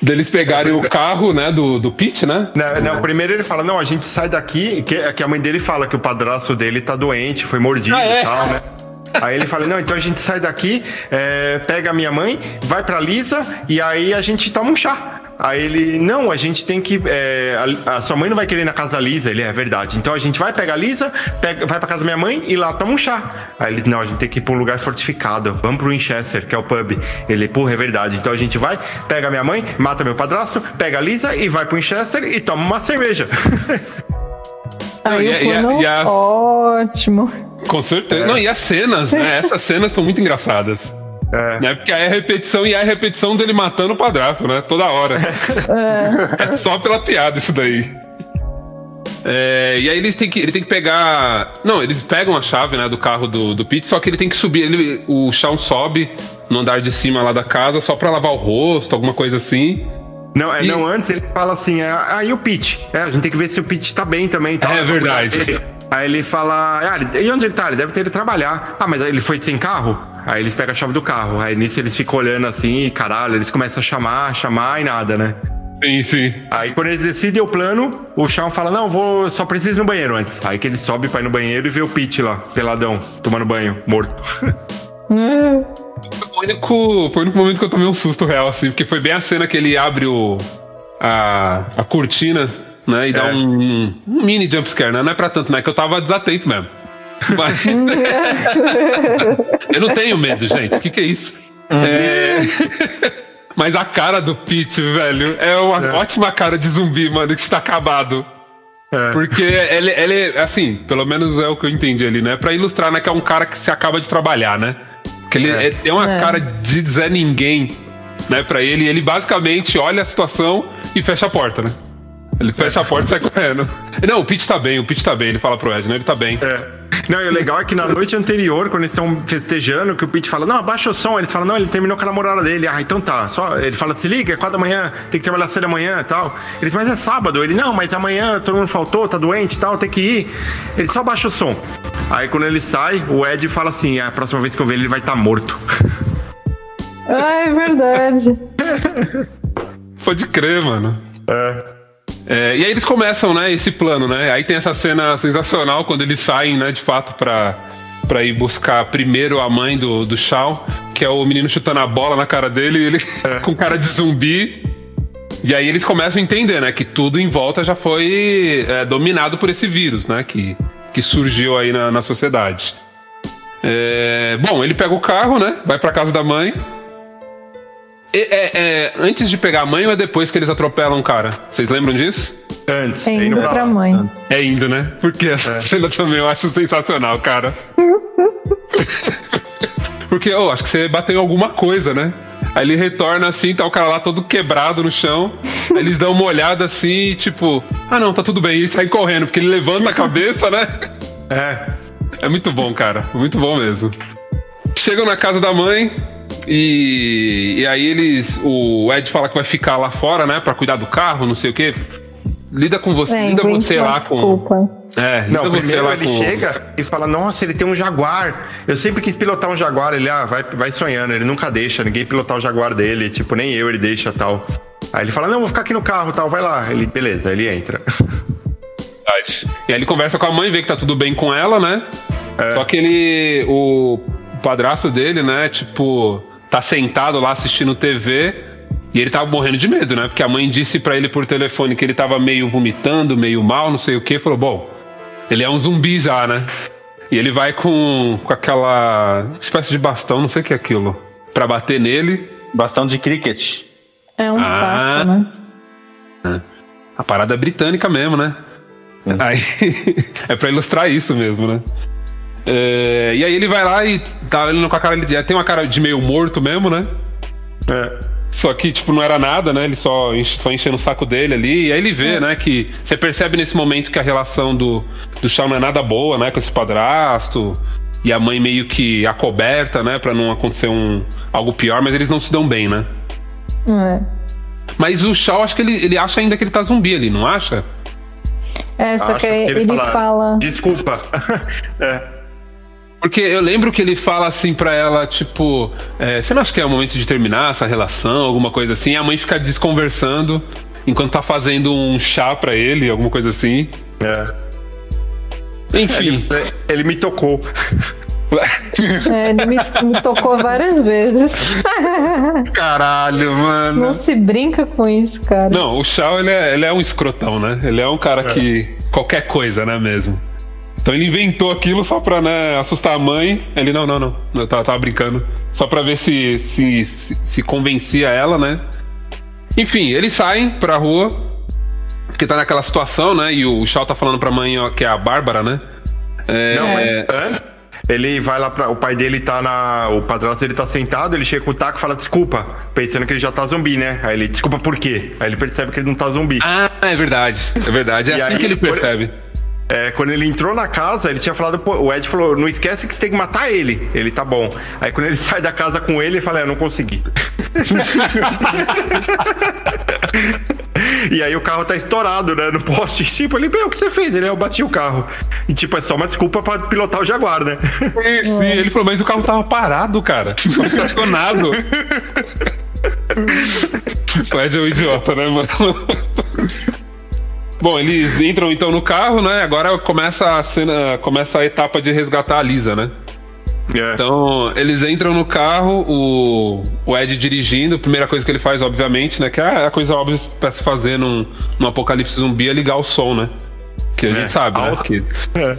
Deles pegarem o carro, né, do, do Pete, né?
Não, não, primeiro ele fala, não, a gente sai daqui, que, que a mãe dele fala que o padrasto dele tá doente, foi mordido
Ah, é?
e tal, né? Aí ele fala, não, então a gente sai daqui, é, pega a minha mãe, vai pra Lisa e aí a gente toma um chá. Aí ele, não, a gente tem que. é, a, a sua mãe não vai querer ir na casa da Lisa. Ele, é verdade. Então a gente vai pegar a Lisa, pega, vai pra casa da minha mãe e lá toma um chá. Aí ele, não, a gente tem que ir pra um lugar fortificado. Vamos pro Winchester, que é o pub. Ele, porra, é verdade. Então a gente vai, pega a minha mãe, mata meu padrasto, pega a Lisa e vai pro Winchester e toma uma cerveja.
Aí
e a-
o
e a-
plano,
e a-
ótimo.
Com certeza. Não, e as cenas, né? Essas cenas são muito engraçadas.
É.
Né? Porque aí é repetição e é a repetição dele matando o padrasto, né? Toda hora. É só pela piada isso daí. É, e aí eles têm que, ele tem que pegar. Não, eles pegam a chave né, do carro do, do Pete, só que ele tem que subir. Ele, o chão sobe no andar de cima lá da casa só pra lavar o rosto, alguma coisa assim.
Não, é,
E-
não, antes ele fala assim, é, ah, e o Pete? É, a gente tem que ver se o Pete tá bem também. Tá,
É verdade.
Aí ele fala, ah, e onde ele tá? Ele deve ter ido trabalhar. Ah, mas ele foi sem carro? Aí eles pegam a chave do carro. Aí nisso eles ficam olhando assim, e caralho, eles começam a chamar, chamar e nada, né?
Sim, sim.
Aí quando eles decidem o plano, o Shawn fala, não, vou, só preciso ir no banheiro antes. Aí que ele sobe pra ir no banheiro e vê o Pete lá, peladão, tomando banho, morto.
Foi o único, foi o único momento que eu tomei um susto real, assim, porque foi bem a cena que ele abre o, a, a cortina, né, e dá
É.
um, um mini jumpscare, né? Não é pra tanto, né? Que eu tava desatento mesmo. Mas... eu não tenho medo, gente. O que, que é isso? É... Mas a cara do Pete, velho, é uma
É.
ótima cara de zumbi, mano, que está acabado.
É.
Porque ele, ele, assim, pelo menos é o que eu entendi ali, né? Pra ilustrar, né? Que é um cara que se acaba de trabalhar, né? Que ele
É.
é- tem uma
É.
cara de Zé Ninguém, né? Pra ele, ele basicamente olha a situação e fecha a porta, né? Ele fecha a porta e sai correndo. Não, o Pete tá bem, o Pete tá bem, ele fala pro Ed, né? Ele tá bem.
É. Não, e o legal é que na noite anterior, quando eles estão festejando, que o Pete fala, não, abaixa o som. Eles falam, não, ele terminou com a namorada dele. Ah, então tá. Só, ele fala, se liga, é quatro da manhã, tem que trabalhar cedo amanhã e tal. Eles, mas é sábado. Ele, não, mas amanhã todo mundo faltou, tá doente e tal, tem que ir. Ele só abaixa o som. Aí quando ele sai, o Ed fala assim, a próxima vez que eu ver ele, ele vai estar morto.
Ah, é verdade.
Pode crer, mano.
É.
É, e aí eles começam, né, esse plano, né? Aí tem essa cena sensacional quando eles saem, né, de fato, pra, pra ir buscar primeiro a mãe do, do Shaw, que é o menino chutando a bola na cara dele, e ele com cara de zumbi. E aí eles começam a entender, né, que tudo em volta já foi é, dominado por esse vírus, né, que, que surgiu aí na, na sociedade. É, bom, ele pega o carro, né, vai pra casa da mãe. É- é, antes de pegar a mãe ou é depois que eles atropelam o cara? Vocês lembram disso?
Antes,
É
indo
indo
pra
pra mãe.
É indo, né? Porque essa cena também eu acho sensacional, cara. Porque, eu acho que você bateu em alguma coisa, né? Aí ele retorna assim, tá o cara lá todo quebrado no chão. Aí eles dão uma olhada assim, e tipo, ah não, tá tudo bem. E sai correndo, porque ele levanta a cabeça, né?
É.
É muito bom, cara. Muito bom mesmo. Chegam na casa da mãe e, e aí eles. O Ed fala que vai ficar lá fora, né? Pra cuidar do carro, não sei o quê. Lida com você,
É,
lida você lá
desculpa.
com. É, lida
Não,
você
primeiro
lá
ele
com.
chega e fala, nossa, ele tem um Jaguar. Eu sempre quis pilotar um Jaguar. Ele, ah, vai, vai sonhando. Ele nunca deixa ninguém pilotar o Jaguar dele. Tipo, nem eu ele deixa tal. Aí ele fala, não, vou ficar aqui no carro tal, vai lá. Ele, beleza, ele entra.
Verdade. E aí ele conversa com a mãe, vê que tá tudo bem com ela, né?
É.
Só que ele. O padrasto dele, né? Tipo, tá sentado lá assistindo TV. E ele tava morrendo de medo, né? Porque a mãe disse pra ele por telefone que ele tava meio vomitando, meio mal, não sei o que. Falou, bom, ele é um zumbi já, né? E ele vai com, com aquela espécie de bastão, não sei o que é aquilo, pra bater nele.
Bastão de cricket.
É um
Ah.
taco, né?
A parada é britânica mesmo, né? Aí, é pra ilustrar isso mesmo, né? É, e aí ele vai lá e tá olhando com a cara. Ele tem uma cara de meio morto mesmo, né?
É.
Só que, tipo, não era nada, né? Ele só, enche- só enchendo o saco dele ali. E aí ele vê, né, que. Você percebe nesse momento que a relação do, do Shawn não é nada boa, né? Com esse padrasto. E a mãe meio que acoberta, né? Pra não acontecer um, algo pior, mas eles não se dão bem, né?
É.
Mas o Shaw, acho que ele, ele acha ainda que ele tá zumbi ali, não acha?
É, só
Acho
que, ele, fala.
Desculpa. é.
Porque eu lembro que ele fala assim pra ela, tipo, é, você não acha que é o momento de terminar essa relação, alguma coisa assim? E a mãe fica desconversando enquanto tá fazendo um chá pra ele, alguma coisa assim.
é.
Enfim.
Ele, ele me tocou.
É, ele me, me tocou várias vezes.
Caralho, mano.
Não se brinca com isso, cara.
Não, o Shao ele é, ele é um escrotão, né? Ele é um cara que. qualquer coisa, né mesmo? Então ele inventou aquilo só pra né, assustar a mãe. Ele, não, não, não. Eu tava, tava brincando. Só pra ver se, se, se, se convencia ela, né? Enfim, eles saem pra rua. Porque tá naquela situação, né? E o Shao tá falando pra mãe, ó, que é a Bárbara, né? É,
Não, mas
é,
antes, ele vai lá pra. O pai dele tá na. O padrasto dele tá sentado, ele chega com o taco e fala desculpa, pensando que ele já tá zumbi, né? Aí ele, desculpa por quê? Aí ele percebe que ele não tá zumbi.
Ah, é verdade. É verdade. É
E
assim
aí,
que ele
por-
percebe.
É, quando ele entrou na casa, ele tinha falado, pô, o Ed falou, não esquece que você tem que matar ele. Ele tá bom. Aí quando ele sai da casa com ele, ele fala, é, eu não consegui. e aí o carro tá estourado, né, no poste. Tipo, ele, meu, o que você fez? Ele, eu bati o carro. E tipo, é só uma desculpa pra pilotar o Jaguar, né?
Sim, ele falou, mas o carro tava parado, cara. Tava estacionado. o Ed é um idiota, né, mano? Bom, eles entram então no carro, né? Agora começa a cena, começa a etapa de resgatar a Lisa, né?
É.
Então, eles entram no carro, o, o Ed dirigindo, a primeira coisa que ele faz, obviamente, né? Que é a coisa óbvia pra se fazer num, num apocalipse zumbi é ligar o som, né? Que a
É,
gente sabe, né? Que
É.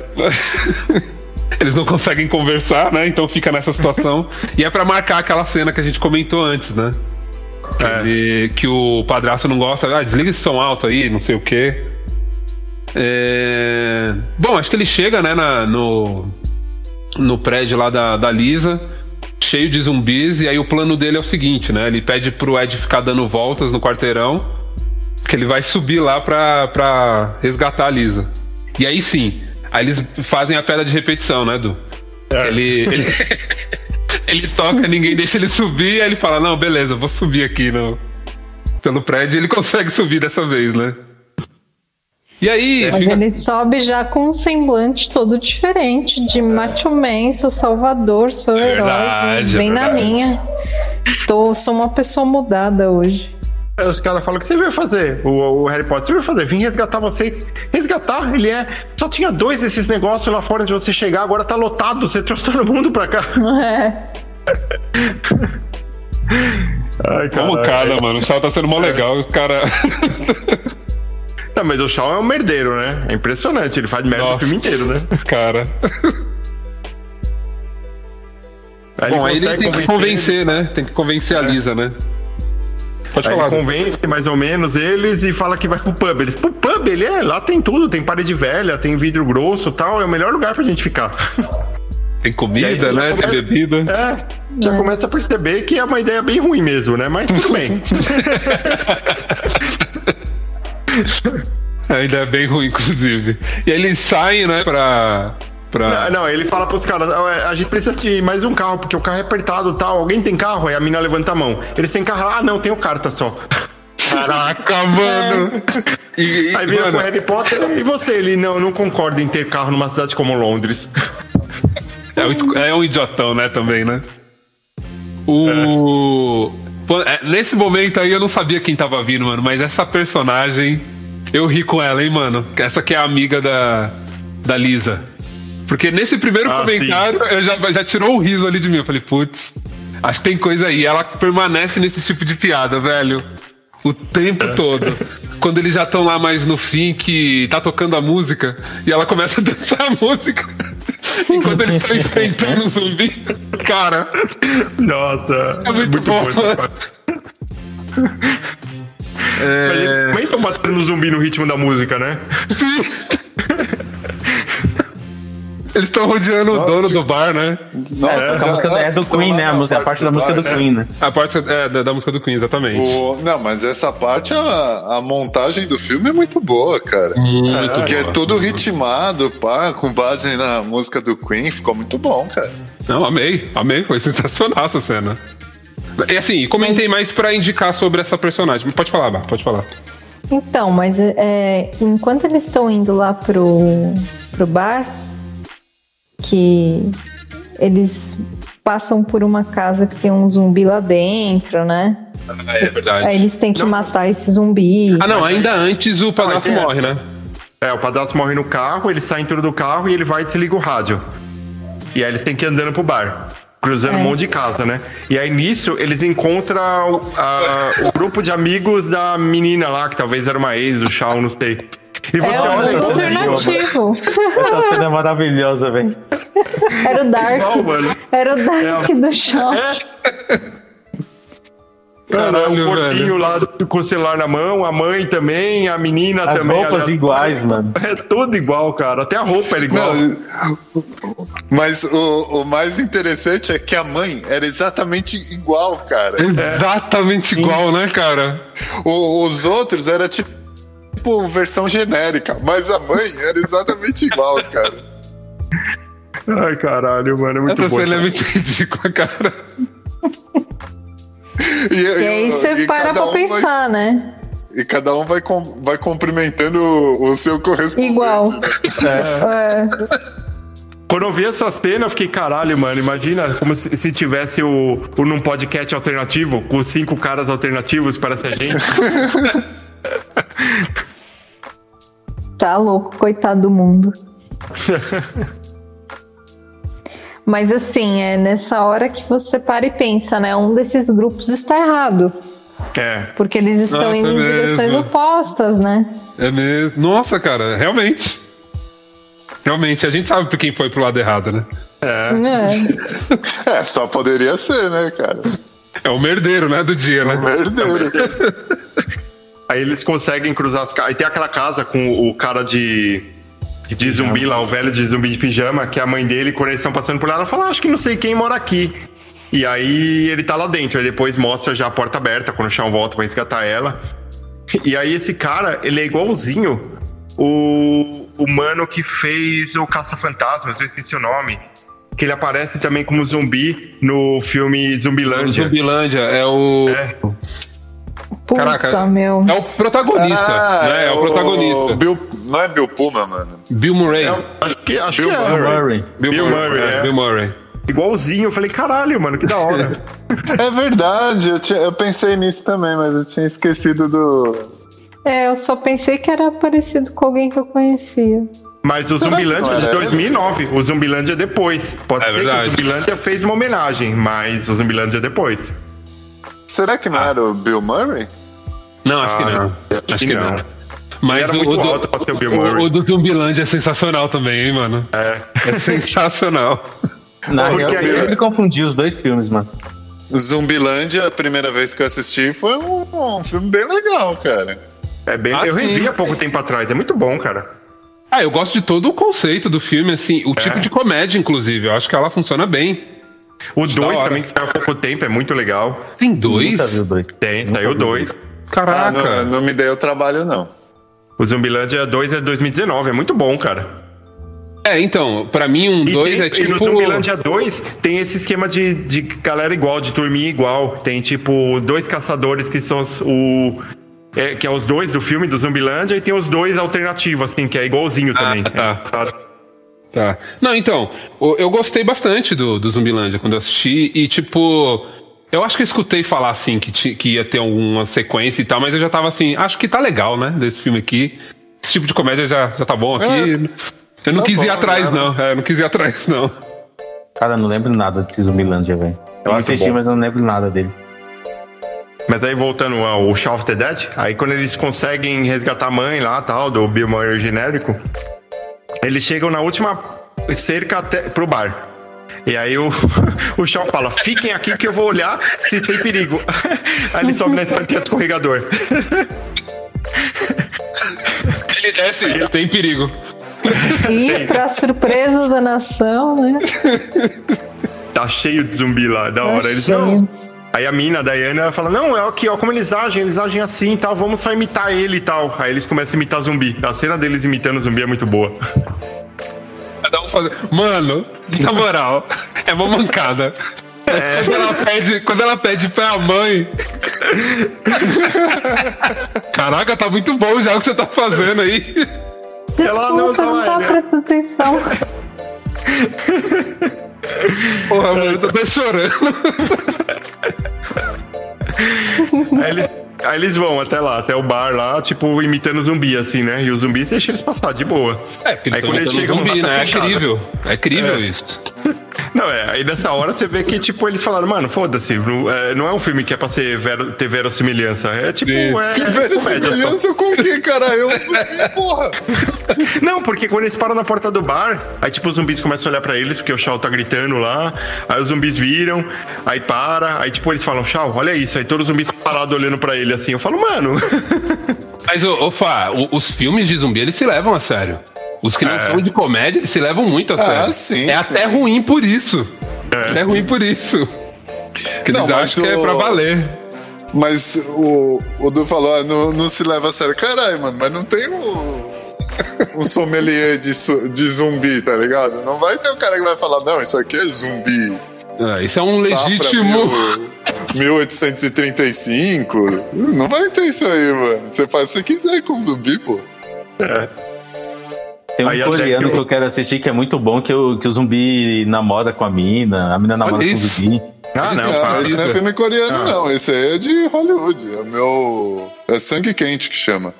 eles não conseguem conversar, né? Então fica nessa situação. e é pra marcar aquela cena que a gente comentou antes, né? Que,
É.
ele- que o padrasto não gosta. Ah, desliga esse som alto aí, não sei o quê. É, Bom, acho que ele chega, né, na- no, no prédio lá da, da Lisa, cheio de zumbis, e aí o plano dele é o seguinte, né? Ele pede pro Ed ficar dando voltas no quarteirão, que ele vai subir lá pra, pra resgatar a Lisa. E aí sim, aí eles fazem a pedra de repetição, né, Du? Ele, ele, ele toca, ninguém deixa ele subir, aí ele fala, não, beleza, vou subir aqui no, pelo prédio, e ele consegue subir dessa vez, né? E aí,
Mas
fica-
ele sobe já com um semblante todo diferente de macho man, sou salvador, sou
É
herói.
verdade,
Vem
é
na minha. Tô, sou uma pessoa mudada hoje.
Aí os caras falam: o que você veio fazer? O, o Harry Potter, você veio fazer? Vim resgatar vocês. Resgatar? Ele é. Só tinha dois desses negócios lá fora de você chegar, agora tá lotado. Você trouxe todo mundo pra cá.
É.
Ai,
como cada, mano, o chá tá sendo mó legal, os caras.
Não, mas o Shaw é um merdeiro, né? É impressionante. Ele faz merda
Nossa.
o filme inteiro, né?
cara.
Aí
Bom, aí ele
consegue
tem que convencer, né? Tem que convencer a Lisa, né? Pode
Aí
falar.
ele convence mais ou menos eles e fala que vai pro pub. Eles, pro pub, ele é, lá tem tudo, tem parede velha, tem vidro grosso e tal, é o melhor lugar pra gente ficar.
Tem comida, né? Tem
começa-
bebida.
É, já começa a perceber que é uma ideia bem ruim mesmo, né? Mas tudo bem.
Ainda é bem ruim, inclusive. E aí eles saem, né, pra, Pra...
Não, não, ele fala pros caras, "Ah, a gente precisa de mais um carro, porque o carro é apertado e tal. Alguém tem carro? Aí a mina levanta a mão. Eles têm carro? Ah, não, tem o carta só.
Caraca, mano! E, e,
Aí vira
mano,
com o Harry Potter e você, ele não, não concorda em ter carro numa cidade como Londres.
é, um- é um idiotão, né, também, né? O. É, nesse momento aí eu não sabia quem tava vindo, mano, mas essa personagem. Eu ri com ela, hein, mano? Essa que é a amiga da, da Lisa. Porque nesse primeiro
Ah,
comentário eu já, já tirou um riso ali de mim. Eu falei, putz, acho que tem coisa aí. Ela permanece nesse tipo de piada, velho. O tempo todo. Quando eles já estão lá mais no fim, que tá tocando a música, e ela começa a dançar a música. Enquanto eles estão enfrentando o zumbi. Cara,
Nossa,
é muito, bom.
essa parte. Mas eles
É,
também estão batendo no zumbi no ritmo da música, né?
Eles estão rodeando o dono do bar, né?
Nossa,
Essa
já-
música é do Queen,
lá
né? A, música, a parte da música do
bar, né?
Queen, né?
A parte é, da, da música do Queen, exatamente.
O- não, mas essa parte, a, a montagem do filme é muito boa, cara.
Muito
Porque é
boa.
tudo ritmado, pá, com base na música do Queen, ficou muito bom, cara.
Não, amei, amei, foi sensacional essa cena. E assim, comentei mais pra indicar sobre essa personagem. Pode falar, Bá, pode falar.
Então, mas é, enquanto eles estão indo lá pro, pro bar, que eles passam por uma casa que tem um zumbi lá dentro, né?
É verdade.
Aí eles têm que
Não.
matar esse zumbi.
Ah, não, ainda antes o padrasto
Não, é-
morre, né?
É, o padrasto morre no carro, eles saem tudo do carro e ele vai e desliga o rádio. E aí eles têm que ir andando pro bar. Cruzando um
É.
monte de casa, né? E aí nisso eles encontram o- a- o grupo de amigos da menina lá, que talvez era uma ex do Shawn, não sei. E você
É um
olha
alternativo.
Essa cena é maravilhosa, velho.
Era o Dark.
mano.
Era o Dark do chão.
Caralho,
o porquinho lá com o celular na mão, a mãe também, a menina
As
também.
roupas iguais, mano.
É tudo igual, cara. Até a roupa era igual.
Não, mas o, o mais interessante é que a mãe era exatamente igual, cara.
Exatamente igual, né, cara?
O- os outros era tipo, tipo versão genérica, mas a mãe era exatamente igual, cara.
Ai, caralho, mano. É muito
Essa
bom.
cena é muito ridícula, cara.
E,
E aí você
e
para
cada
pra
um vai-
pensar, né?
e cada um vai, com- vai cumprimentando o, o seu correspondente.
Igual.
né?
É.
Quando eu vi essa cena, eu fiquei, caralho, mano, imagina como se, se tivesse o, o num podcast alternativo, com cinco caras alternativos para essa gente.
Tá louco, coitado do mundo. Mas assim, é nessa hora que você para e pensa, né? Um desses grupos está errado.
é.
Porque eles estão
Nossa,
indo em
mesmo.
direções opostas, né?
É mesmo. Nossa, cara, realmente. Realmente, a gente sabe por quem foi pro lado errado, né?
É.
É, só poderia ser, né, cara?
É o merdeiro, né, do dia, né?
Merdeiro.
Aí eles conseguem cruzar as casas. Aí tem aquela casa com o cara de. De zumbi lá, o velho de zumbi de pijama, que é a mãe dele, quando eles estão passando por lá, ela fala, "Ah, acho que não sei quem mora aqui. E aí ele tá lá dentro, aí depois mostra já a porta aberta, quando o chão volta pra resgatar ela. E aí esse cara, ele é igualzinho o, o mano que fez o Caça-Fantasmas, eu esqueci o nome. Que ele aparece também como zumbi no filme Zumbilândia.
Zumbilândia é o.
Puta,
Caraca.
meu.
É o protagonista, né? É o protagonista.
Bill, não é Bill Puma, mano.
Bill Murray.
É, acho que, acho
Bill
que é.
Murray.
Murray.
Bill,
Bill
Murray.
Murray,
é,
é.
Bill Murray.
Igualzinho. Eu falei, caralho, mano, que da hora.
É verdade, eu, tinha- eu pensei nisso também, mas eu tinha esquecido do.
É, eu só pensei que era parecido com alguém que eu conhecia.
Mas o Zumbilândia é de
Não, é.
2009. O Zumbilândia é depois. Pode
É
ser
verdade.
que o Zumbilândia fez uma homenagem, mas o Zumbilândia é depois.
Será que não era o Bill Murray?
Não, acho que
Ah,
não.
acho
Acho
que
que
não.
não. Mas
era
o,
muito alto pra ser o Bill
o-
Murray.
o do Zumbilândia é sensacional também, hein, mano?
É.
É sensacional.
Na
Porque
real,
aí-
eu sempre confundi os dois filmes, mano.
Zumbilândia, a primeira vez que eu assisti, foi um, um filme bem legal, cara.
É bem.
Ah,
eu
sim.
revi há pouco tempo atrás. É muito bom, cara.
Ah, eu gosto de todo o conceito do filme, assim, o
É.
tipo de comédia, inclusive. Eu acho que ela funciona bem.
O
Da
2
hora.
também, que saiu há pouco tempo, é muito legal.
Tem dois?
Nunca vi o dois.
Tem,
Nunca
saiu
vi.
dois.
Ah,
Caraca.
não, não me deu trabalho, não.
O Zumbilândia 2 é 2019, é muito bom, cara.
É, então, pra mim um
E,
2
tem-
é tipo.
e no Zumbilândia 2 tem esse esquema de, de galera igual, de turminha igual. Tem tipo dois caçadores que são os- o. é, que é os dois do filme do Zumbilândia e tem os dois alternativos, assim, que é igualzinho
Ah,
também.
tá.
É.
Tá. Não, então, eu gostei bastante do, do Zumbilândia quando eu assisti e, tipo, eu acho que eu escutei falar, assim, que, ti- que ia ter alguma sequência e tal, mas eu já tava assim, acho que tá legal, né, desse filme aqui. Esse tipo de comédia já, já tá bom aqui. eu não
tá
quis ir
bom,
atrás,
né?
não. É, eu não quis ir atrás, não.
Cara, eu não lembro nada desse Zumbilândia, velho. Eu
Muito
assisti,
bom.
mas eu não lembro nada dele.
Mas aí voltando ao Shaun of the Dead, aí quando eles conseguem resgatar a mãe lá, tal, do Bill Murray genérico, eles chegam na última cerca até, pro bar. E aí o, o Shaun fala, fiquem aqui que eu vou olhar se tem perigo. Aí ele sobe na escadinha do escorregador.
Ele desce, tem perigo.
E, pra surpresa da nação, né?
Tá cheio de zumbi lá, da
Tá
hora. Eles,
cheio.
não. Aí a mina, a Diana, ela fala, não, é aqui, ó, como eles agem, eles agem assim e tal, vamos só imitar ele e tal. Aí eles começam a imitar zumbi. A cena deles imitando zumbi é muito boa.
Cada um fazer. Mano, na moral, é uma mancada. Quando, ela pede, quando ela pede pra mãe. Caraca, tá muito bom já o que você tá fazendo aí.
Ela não
Desculpa, não tá prestando atenção.
Porra, mano, eu tô até chorando.
Aí eles, aí eles vão até lá, até o bar lá, tipo, imitando zumbi, assim, né? E os zumbis deixam eles passar de boa.
É, porque
Aí
eles
quando eles chegam
zumbi,
lá, tá
né? É
fechado.
crível. É crível
É.
isso.
Não, é, aí nessa hora você vê que, tipo, eles falaram, mano, foda-se, não é, não é um filme que é pra ser vero, ter verossimilhança. É tipo,
Sim.
é.
Que semelhança com o que, cara? Eu zumbi, porra.
Não, porque quando eles param na porta do bar, aí, tipo, os zumbis começam a olhar pra eles, porque o Shao tá gritando lá, aí os zumbis viram, aí para, aí, tipo, eles falam, Shao, olha isso, aí todos os zumbis parados olhando pra ele assim. Eu falo, mano.
Mas, ô, ô Fá, os filmes de zumbi, eles se levam a sério. Os que não
É.
são de comédia, se levam muito a
Ah,
sério.
sim,
é
sim.
até ruim por isso. É até ruim por isso. Que
Não,
eles acham que é
o-
pra valer.
Mas o, o Du falou, ah, não, não se leva a sério. Caralho, mano, mas não tem um, um sommelier de, de zumbi, tá ligado? Não vai ter um cara que vai falar, não, isso aqui é zumbi.
É, isso é um
Safra
legítimo.
mil- 1835. Não vai ter isso aí, mano. Você faz o que você quiser com zumbi, pô.
Tem um
Aí
coreano
até-
que eu quero assistir que é muito bom, que o, que o zumbi namora com a mina, a mina namora com o zumbi.
Ah, não,
Não,
para.
esse não é
isso.
filme coreano,
Ah.
não. Esse aí é de Hollywood. É o meu. É sangue quente que chama.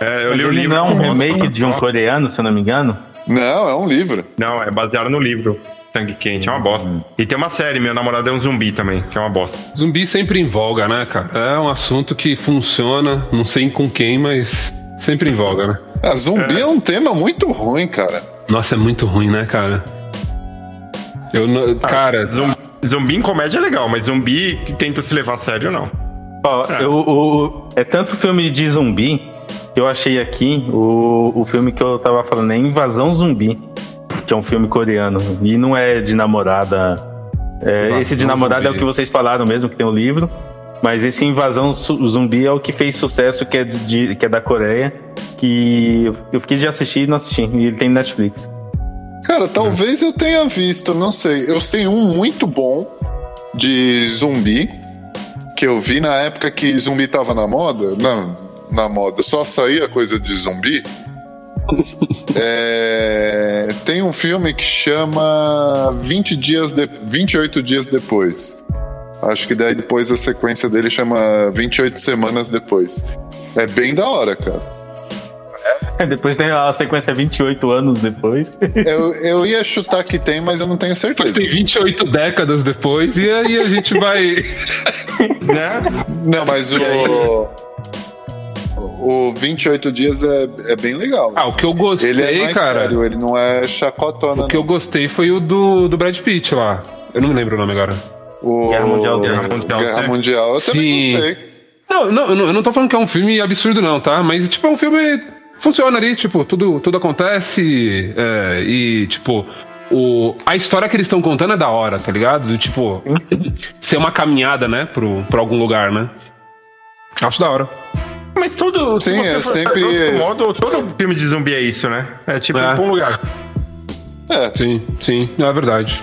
É, eu
Mas
li o
ele
livro.
não é um remake de um coreano, se eu não me engano?
Não, é um livro.
Não, é baseado no livro. Sangue Quente, é uma bosta. E tem uma série, Meu Namorado é um Zumbi também, que é uma bosta.
Zumbi sempre envolga, né, cara? É um assunto que funciona, não sei com quem, mas sempre envolga, né?
Ah, zumbi é. um tema muito ruim, cara.
Nossa, é muito ruim, né, cara? Eu não. Cara,
Zumbi, zumbi em comédia é legal, mas zumbi que tenta se levar a sério, não.
Ó,
É.
eu- o- é tanto filme de zumbi que eu achei aqui o, o filme que eu tava falando é Invasão Zumbi, que é um filme coreano. E não é de namorada. É,
Invasão
esse de namorada é o
Zumbi.
que vocês falaram mesmo, que tem o livro. Mas esse Invasão Zumbi é o que fez sucesso, que é, de- que é da Coreia. Que eu fiquei de assistir e não assisti. E ele tem no Netflix.
Cara, talvez eu tenha visto, não sei. Eu sei um muito bom de zumbi que eu vi na época que zumbi tava na moda. Não, na moda. Só saía coisa de zumbi. É, tem um filme que chama 20 dias de, 28 dias depois. Acho que daí depois a sequência dele chama 28 semanas depois. É bem da hora, cara.
Depois tem a sequência 28 anos depois.
Eu, eu ia chutar que tem, mas eu não tenho certeza.
tem 28 décadas depois e aí a gente vai.
Né?
Não, mas o. O 28 dias é, é bem legal.
Ah, o que eu gostei,
Ele é mais
cara.
sério, ele não é chacotona.
O que eu gostei foi o do, do Brad Pitt lá. Eu não me lembro o nome agora.
O...
Guerra Mundial.
Guerra Mundial,
Guerra
né?
Mundial, eu também
Sim.
gostei.
Não, não, não, eu não tô falando que é um filme absurdo, não, tá? Mas, tipo, é um filme. Funciona ali, tipo, tudo, tudo acontece é, e, tipo. O, a história que eles estão contando é da hora, tá ligado? Do, tipo, ser uma caminhada, né, pro, pra algum lugar, né? Acho da hora.
Mas todo. se
Sim,
você
é
for-
sempre-
modo, todo filme de zumbi é isso, né? É tipo,
É.
um bom lugar.
Sim, sim, é verdade.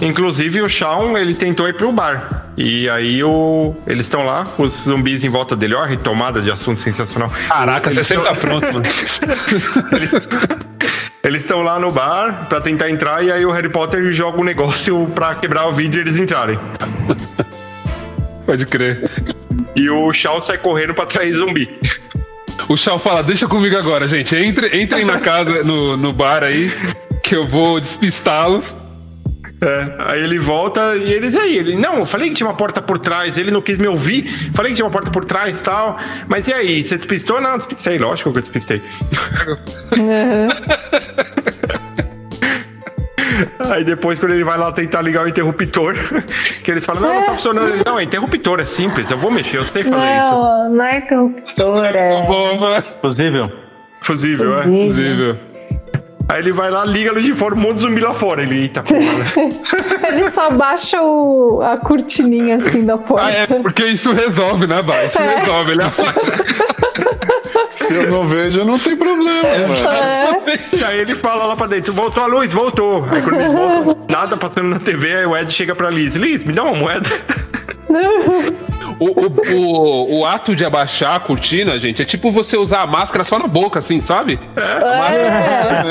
Inclusive o Shawn, ele tentou ir pro bar. E aí o... eles estão lá, os zumbis em volta dele. Ó, a retomada de assunto sensacional.
Caraca, você sempre tá pronto, mano.
Eles estão lá no bar pra tentar entrar e aí o Harry Potter joga um negócio pra quebrar o vidro e eles entrarem.
Pode crer.
E o Shaw sai correndo pra atrair zumbi.
O Shaw fala, deixa comigo agora, gente. Entre, entrem na casa, no, no bar aí, que eu vou despistá-los.
É, aí ele volta e eles aí, ele, não, eu falei que tinha uma porta por trás, ele não quis me ouvir, falei que tinha uma porta por trás e tal, mas e aí, você despistou? Não, despistei, lógico que eu despistei. Aí depois, quando ele vai lá tentar ligar o interruptor, que eles falam, não, não tá funcionando. Ele, não, é interruptor, é simples, eu vou mexer, eu sei fazer isso.
Não, não é interruptor, é.
Fusível.
Fusível, é.
fusível.
Aí ele vai lá, liga a luz de fora, um monte de zumbi lá fora. Ele, eita porra, né?
Ele só baixa o- a cortininha assim da porta.
Ah, é, porque isso resolve, né, Vai? Isso
É.
resolve. Ele
Se eu não vejo, não tem problema, mano.
É.
E aí ele fala lá pra dentro, voltou a luz, voltou. Aí quando eles voltam, nada passando na TV, aí o Ed chega pra Liz. Liz, me dá uma moeda.
O, o, o, ato de abaixar a cortina, gente, é tipo você usar a máscara só na boca, assim, sabe?
É.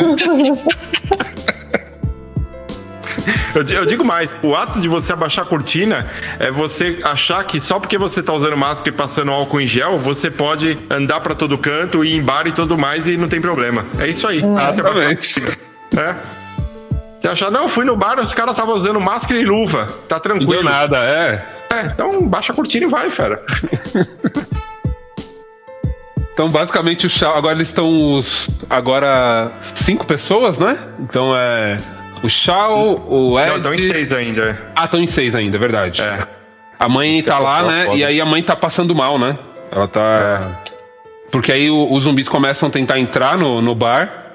Eu, di- eu digo mais, o ato de você abaixar a cortina é você achar que só porque você tá usando máscara e passando álcool em gel, você pode andar pra todo canto, ir em bar e tudo mais e não tem problema. É isso aí. A
Exatamente.
É. Você achar, não, fui no bar, os caras estavam usando máscara e luva. Tá
Não deu
tranquilo.
nada, é.
É, então baixa a cortina e vai, fera.
Então, basicamente, o Shaw. Agora eles estão os. Agora. Cinco pessoas, né? Então é. O Shaw, o Ed.
Não, estão em seis ainda.
Ah, estão em seis ainda, é verdade.
É.
A mãe tá lá,
foda.
né? E aí a mãe tá passando mal, né? Ela tá. Porque aí o- os zumbis começam a tentar entrar no, no bar.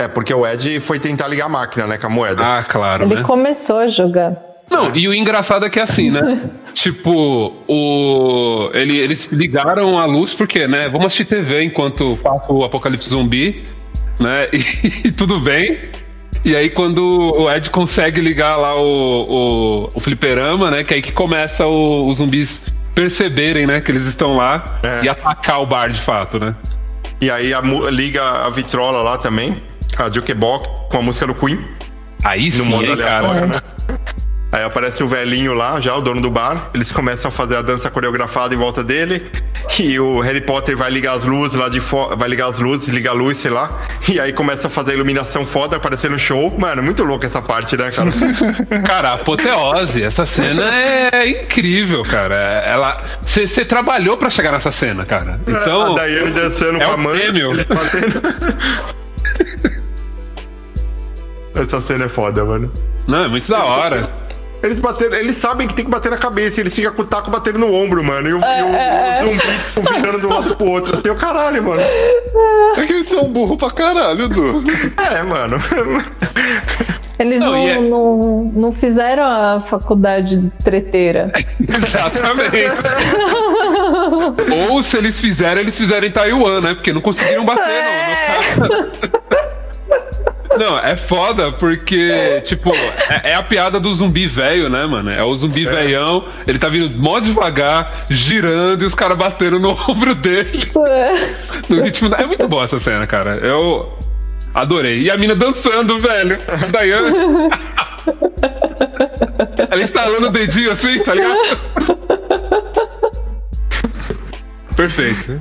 É, porque o Ed foi tentar ligar a máquina, né, com a moeda.
Ah, claro,
Ele
né?
começou a jogar.
Não, e o engraçado é que é assim, né? tipo, o. ele- eles ligaram a luz porque, né? Vamos assistir TV enquanto passa o apocalipse zumbi, né? E, tudo bem. E aí, quando o Ed consegue ligar lá o, o, o fliperama, né? Que é aí que começa o- os zumbis perceberem, né? Que eles estão lá
É.
e atacar o bar de fato, né?
E aí a liga a vitrola lá também, a jukebox, com a música do Queen,
Aí
no
sim,
modo
hein, cara.
né? Aí aparece o velhinho lá, já o dono do bar. Eles começam a fazer a dança coreografada em volta dele. E o Harry Potter vai ligar as luzes lá de fora. Vai ligar as luzes, liga a luz, sei lá. E aí começa a fazer a iluminação foda, parecendo um show. Mano, muito louco essa parte, né, cara?
Cara, apoteose. Essa cena é incrível, cara. Ela. Você trabalhou pra chegar nessa cena, cara. Então.
a Daiane dançando
é
com a mãe.
prêmio.
eles batendo. Essa cena é foda, mano.
Não, é muito da hora.
Eles bateram, eles sabem que tem que bater na cabeça, eles ficam com o taco batendo no ombro, mano. E o, e o, os zumbis ficam virando de um lado pro outro. Assim, o caralho, mano.
É que eles são burro pra caralho, Du.
É, mano.
Eles
Não,
não,
é-
não, não fizeram a faculdade de treteira.
Exatamente. Ou se eles fizeram, eles fizeram em Taiwan, né? Porque não conseguiram bater no, cara. Não, é foda porque, tipo, é, é a piada do zumbi velho, né, mano? É o zumbi velhão, ele tá vindo mó devagar, girando e os caras batendo no ombro dele. No ritmo. da- É muito boa essa cena, cara. Eu adorei. E a mina dançando, velho. A Dayane. Ela instalando o dedinho assim, tá ligado? Perfeito.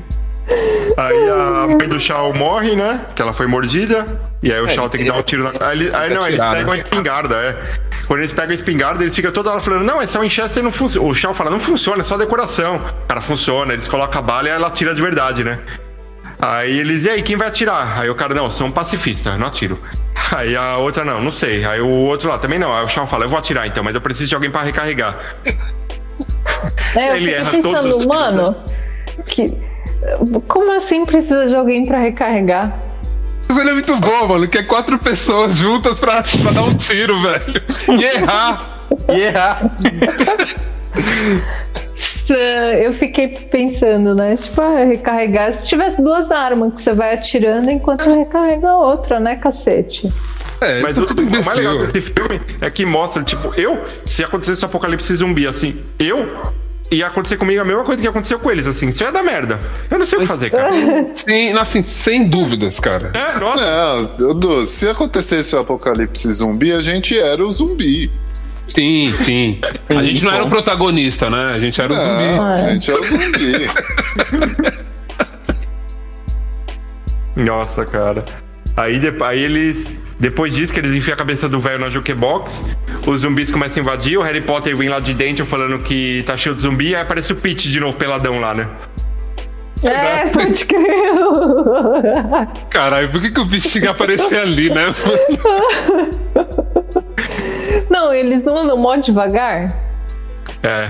Aí a mãe do Shao morre, né? Que ela foi mordida. E aí o Shao tem que dar um tiro na. Aí, ele- aí não, eles pegam a
né?
espingarda, é. Quando eles pegam a espingarda, eles ficam toda hora falando: Não, essa Winchester não funciona. O Shao fala: Não funciona, é só decoração. Cara, funciona. Eles colocam a bala e ela atira de verdade, né? Aí eles, e aí, quem vai atirar? Aí o cara, não, eu sou um pacifista, não atiro. Aí a outra, não, não sei. Aí o outro lá, também não. Aí o Shao fala, eu vou atirar então, mas eu preciso de alguém pra recarregar.
É, eu
Ele erra
fico
todos os
pensando,
tiros,
mano, que, como assim precisa de alguém pra recarregar?
Ele é muito bom, mano, que é quatro pessoas juntas pra, pra dar um tiro, velho. E errar.
E errar.
Eu fiquei pensando, né? Tipo, ah, recarregar. Se tivesse duas armas que você vai atirando enquanto recarrega a outra, né, cacete?
É,
Mas o,
é tudo
o mais legal desse filme é que mostra, tipo, eu, se acontecesse apocalipse zumbi, assim, eu ia acontecer comigo a mesma coisa que aconteceu com eles, assim, isso ia dar merda. Eu não sei o que fazer, cara.
Sim, assim, sem dúvidas, cara.
É, nossa.
Não, Dudu, se acontecesse o apocalipse zumbi, a gente era o zumbi.
Sim, sim. A gente não era o protagonista, né? A gente era o zumbi.
Não, a gente era o zumbi.
Nossa, cara. Aí, de- aí eles. Depois disso, que eles enfiam a cabeça do velho na jukebox, os zumbis começam a invadir, o Harry Potter vem lá de dentro falando que tá cheio de zumbi, aí aparece o Pete de novo peladão lá, né?
É, pode crer.
Caralho, por que, que o bicho tinha que aparecer ali, né?
Não, eles não andam mó devagar?
É.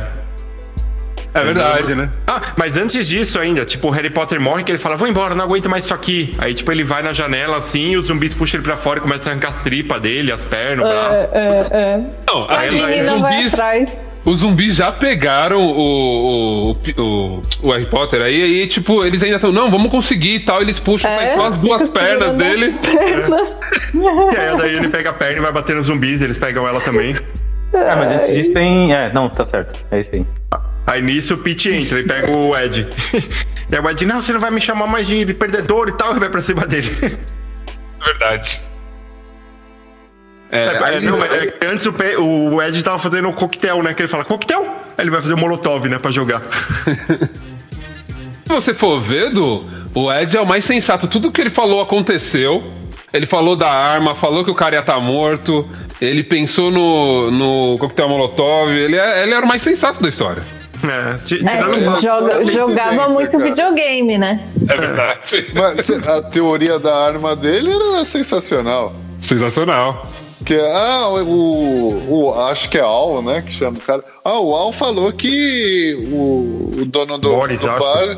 É verdade, né?
Ah, mas antes disso ainda, tipo, o Harry Potter morre que ele fala, vou embora, não aguento mais isso aqui. Aí, tipo, ele vai na janela assim e os zumbis puxam ele pra fora e começam a arrancar as tripas dele, as pernas, o braço.
É, é, é.
Não, aí, os
menina vai
zumbis,
atrás.
os zumbis já pegaram o, o, o, o Harry Potter aí, aí, tipo, eles ainda estão, não, vamos conseguir e tal. Eles puxam,
É,
só as duas pernas dele.
as pernas.
E aí daí ele pega a perna e vai bater nos zumbis, eles pegam ela também.
Ah, mas antes disso tem. É, não, tá certo. É isso aí.
Aí nisso o Pete entra e pega o Ed. e aí o Ed, não, você não vai me chamar mais de perdedor e tal, e vai pra cima dele.
Verdade. É,
É,
aí
é, não, é antes o, Pe- o Ed tava fazendo um coquetel, né? Que ele fala, coquetel? Aí ele vai fazer o molotov, né, pra jogar.
Se você for ver, Du, o Ed é o mais sensato. Tudo que ele falou aconteceu. Ele falou da arma, falou que o cara ia estar morto. Ele pensou no, no coquetel Molotov. Ele, é, ele era o mais sensato da história.
É,
É, joga- jogava muito
cara.
videogame, né?
É verdade.
Mas cê- a teoria da arma dele era sensacional.
Sensacional.
Que ah, o, o- Acho que é Al, né? Que chama o cara. Ah, o Al falou que o, o dono do,
Boris,
do
acho.
bar.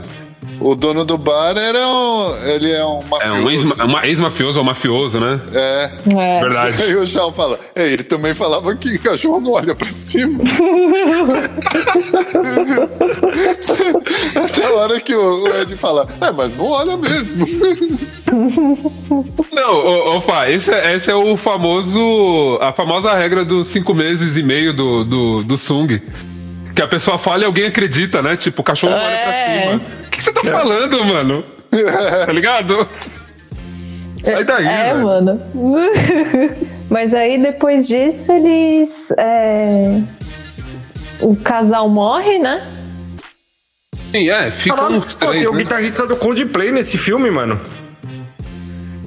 O dono do bar era um. Ele é um
É um ex-
mafioso.
uma ex-mafioso ou mafioso, né?
É.
É.
Verdade.
Aí o João fala. É, ele também falava que cachorro não olha pra cima. Até a hora que o, o Ed fala, é, mas não olha mesmo.
Não, Fá, esse, é- esse é o famoso. A famosa regra dos cinco meses e meio do, do, do Sung. Que a pessoa fala e alguém acredita, né? Tipo, o cachorro olha pra
É.
cima. O que que você tá falando, mano? Tá ligado? Sai daí,
É,
velho.
mano. Mas aí depois disso eles. é, O casal morre, né?
Sim, é, fica
Caralho,
uns
pô, tem
três.
o
né?
guitarrista do Coldplay nesse filme, mano.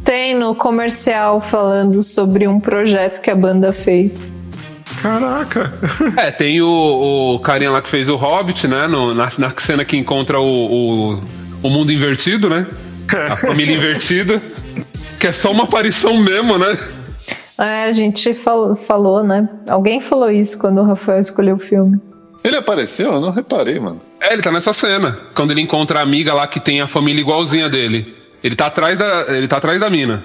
Tem no comercial falando sobre um projeto que a banda fez.
Caraca.
É, tem o, o carinha lá que fez o Hobbit, né? no- na, na cena que encontra o, o, o mundo invertido, né? A família invertida. Que é só uma aparição mesmo, né?
É, a gente falou, falou, né? Alguém falou isso quando o Rafael escolheu o filme.
Ele apareceu? Eu não reparei, mano.
É, ele tá nessa cena. Quando ele encontra a amiga lá que tem a família igualzinha dele. Ele tá atrás da, ele tá atrás da mina.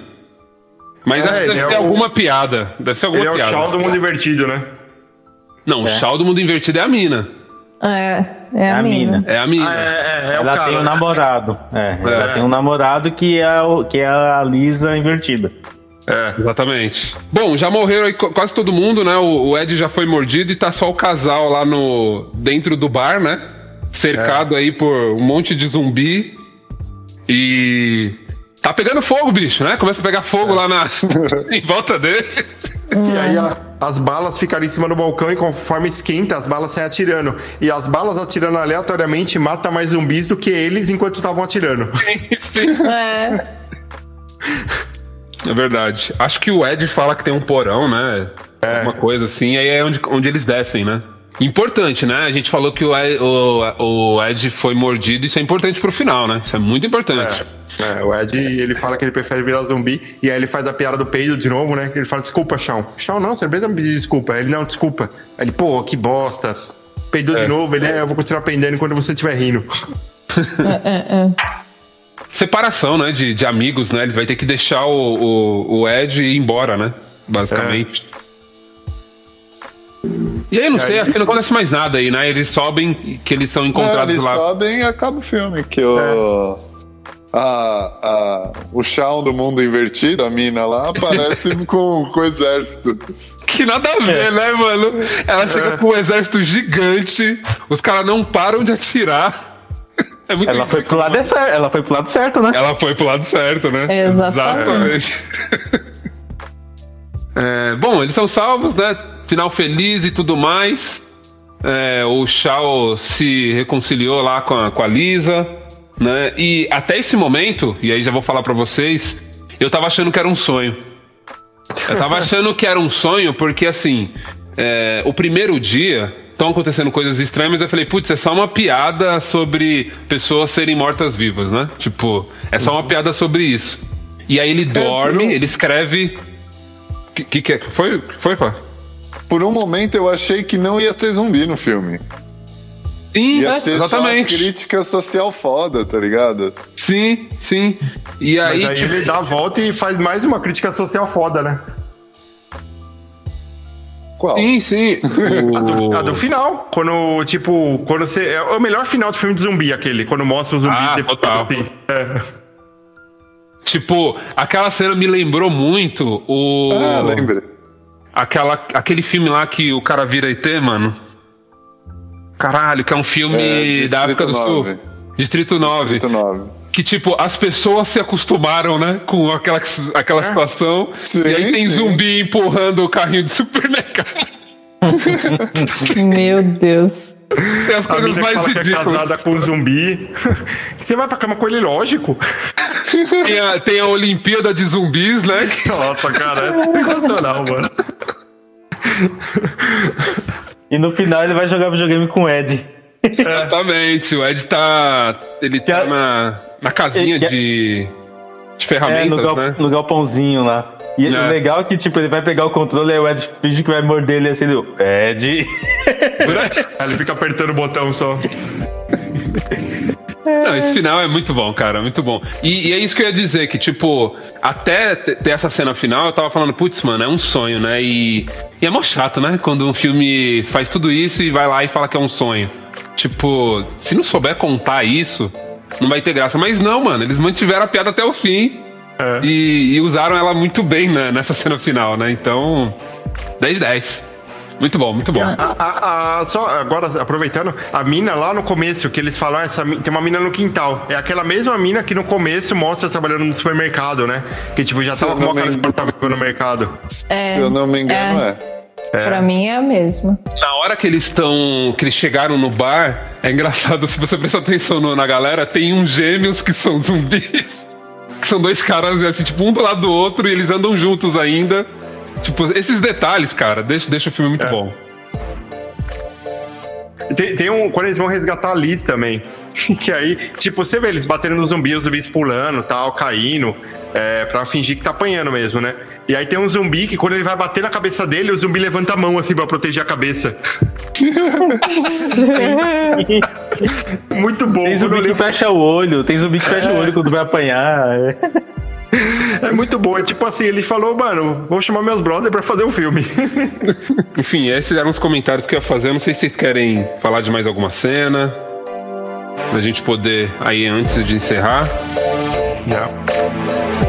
Mas
É,
deve
é
ter
o-
alguma piada. Deve ser alguma
Ele é o
piada.
Shaw do mundo invertido, né?
Não, o Shaw do mundo invertido é a mina.
É, é a,
a
mina.
mina.
É a mina.
Ah, é, é, é o
ela
cara.
tem um
né?
namorado. É, ela
É.
tem um namorado que é, o, que é a Lisa invertida.
É.
Exatamente. Bom, já morreram quase todo mundo, né? O, o Ed já foi mordido e tá só o casal lá no dentro do bar, né? Cercado aí por um monte de zumbi. E tá pegando fogo, bicho, né? Começa a pegar fogo lá na em volta dele.
E aí a- as balas ficaram em cima do balcão e conforme esquenta, as balas saem atirando. E as balas atirando aleatoriamente mata mais zumbis do que eles enquanto estavam atirando.
É.
É verdade. Acho que o Ed fala que tem um porão, né?
É.
Uma coisa assim, aí é onde, onde eles descem, né? Importante, né? A gente falou que o Ed, o, o Ed foi mordido, isso é importante pro final, né? Isso é muito importante.
É, o Ed, ele fala que ele prefere virar zumbi, e aí ele faz a piada do peido de novo, né? Que ele fala, desculpa, Shawn. Shawn, não, você precisa me pedir desculpa. Ele, não, desculpa. Aí ele, pô, que bosta. Peidou
É.
de novo, ele, é, eu vou continuar peidando enquanto você estiver rindo.
É, é.
Separação, né? De, de amigos, né? Ele vai ter que deixar o, o, o Ed ir embora, né? Basicamente. E aí, não
E
sei,
aí-
acho que não acontece mais nada aí, né? Eles sobem, que eles são
Não,
encontrados
eles
lá.
sobem e acaba o filme. Que o, a, a, o chão do mundo invertido, a mina lá, aparece com, com o exército.
Que nada a ver, né, mano? Ela chega com um exército gigante, os caras não param de atirar.
É muito ela, foi pro lado é certo, ela foi pro lado certo, né?
Ela foi pro lado certo, né?
Exatamente.
é, bom, eles são salvos, né? Final feliz e tudo mais. É, o Shao se reconciliou lá com a, com a Lisa, né? E até esse momento, e aí já vou falar para vocês, eu tava achando que era um sonho. Eu tava achando que era um sonho porque, assim, é, o primeiro dia estão acontecendo coisas estranhas, mas eu falei, putz, é só uma piada sobre pessoas serem mortas-vivas, né? Tipo, é só uma piada sobre isso. E aí ele é, dorme, ele escreve. Que, que, que foi? Foi, pá?
Por um momento eu achei que não ia ter zumbi no filme.
Sim,
ia ser exatamente. Só crítica social foda, tá ligado?
Sim, sim. E aí,
Mas aí tipo... ele dá a volta e faz mais uma crítica social foda, né?
Qual? Sim, sim.
O... A, do, a, do, final. Quando, tipo, quando você. É o melhor final do filme de zumbi, aquele. Quando mostra o zumbi
ah,
depois.
Total. Assim. É. Tipo, aquela cena me lembrou muito o.
Ah, lembra.
Aquela, aquele filme lá que o cara vira ET, mano. Caralho, que é um filme é, da África do 9. Sul. Distrito 9.
Distrito 9.
Que, tipo, as pessoas se acostumaram, né? Com aquela, aquela é. situação. Sim, e aí tem sim. zumbi empurrando o carrinho de supermercado.
Meu Deus.
Tem as coisas mais fala ridículas. Que é casada com um zumbi. Você vai pra cama com ele, lógico.
Tem a, tem a Olimpíada de Zumbis, né?
Nossa, cara, é sensacional, mano.
E no final ele vai jogar videogame com o Ed.
Exatamente, o Ed tá. Ele tá na, na casinha de, de ferramentas, é,
no, gal,
né?
no galpãozinho lá. E é. o legal é que, tipo, ele vai pegar o controle e o Ed finge que vai morder ele assim, do Ed.
ele fica apertando o botão só.
Não, esse final é muito bom, cara, muito bom. E, e, é isso que eu ia dizer, que, tipo, até ter essa cena final, eu tava falando, putz, mano, é um sonho, né? E, e é mó chato, né? Quando um filme faz tudo isso e vai lá e fala que é um sonho. Tipo, se não souber contar isso, não vai ter graça. Mas não, mano, eles mantiveram a piada até o fim. É. E, e, usaram ela muito bem né, nessa cena final, né? Então, 10 10. Muito bom, muito bom.
A, a, a, só agora, aproveitando, a mina lá no começo, que eles falam, ah, essa, tem uma mina no quintal. É aquela mesma mina que no começo mostra trabalhando no supermercado, né? Que tipo, já Se tava com uma cara de no mercado.
É, Se eu não me engano, é.
é. é. Pra mim é a mesma.
Na hora que eles estão. que eles chegaram no bar, é engraçado, se você prestar atenção no, na galera, tem uns gêmeos que são zumbis. Que são dois caras, assim, tipo, um do lado do outro e eles andam juntos ainda. Tipo, esses detalhes, cara, deixa, deixa o filme muito é. bom.
Tem, tem, um. Quando eles vão resgatar a Liz também. Que aí, tipo, você vê eles batendo nos zumbis, os zumbis pulando tal, caindo, é, pra fingir que tá apanhando mesmo, né? E aí tem um zumbi que quando ele vai bater na cabeça dele, o zumbi levanta a mão assim pra proteger a cabeça. Muito bom.
Tem zumbi que fecha o olho, tem zumbi que fecha é. o olho quando vai apanhar.
É muito bom. É tipo assim, ele falou, mano, vou chamar meus brothers pra fazer um filme.
Enfim, esses eram os comentários que eu ia fazer. Não sei se vocês querem falar de mais alguma cena. Pra gente poder aí antes de encerrar.
Yeah.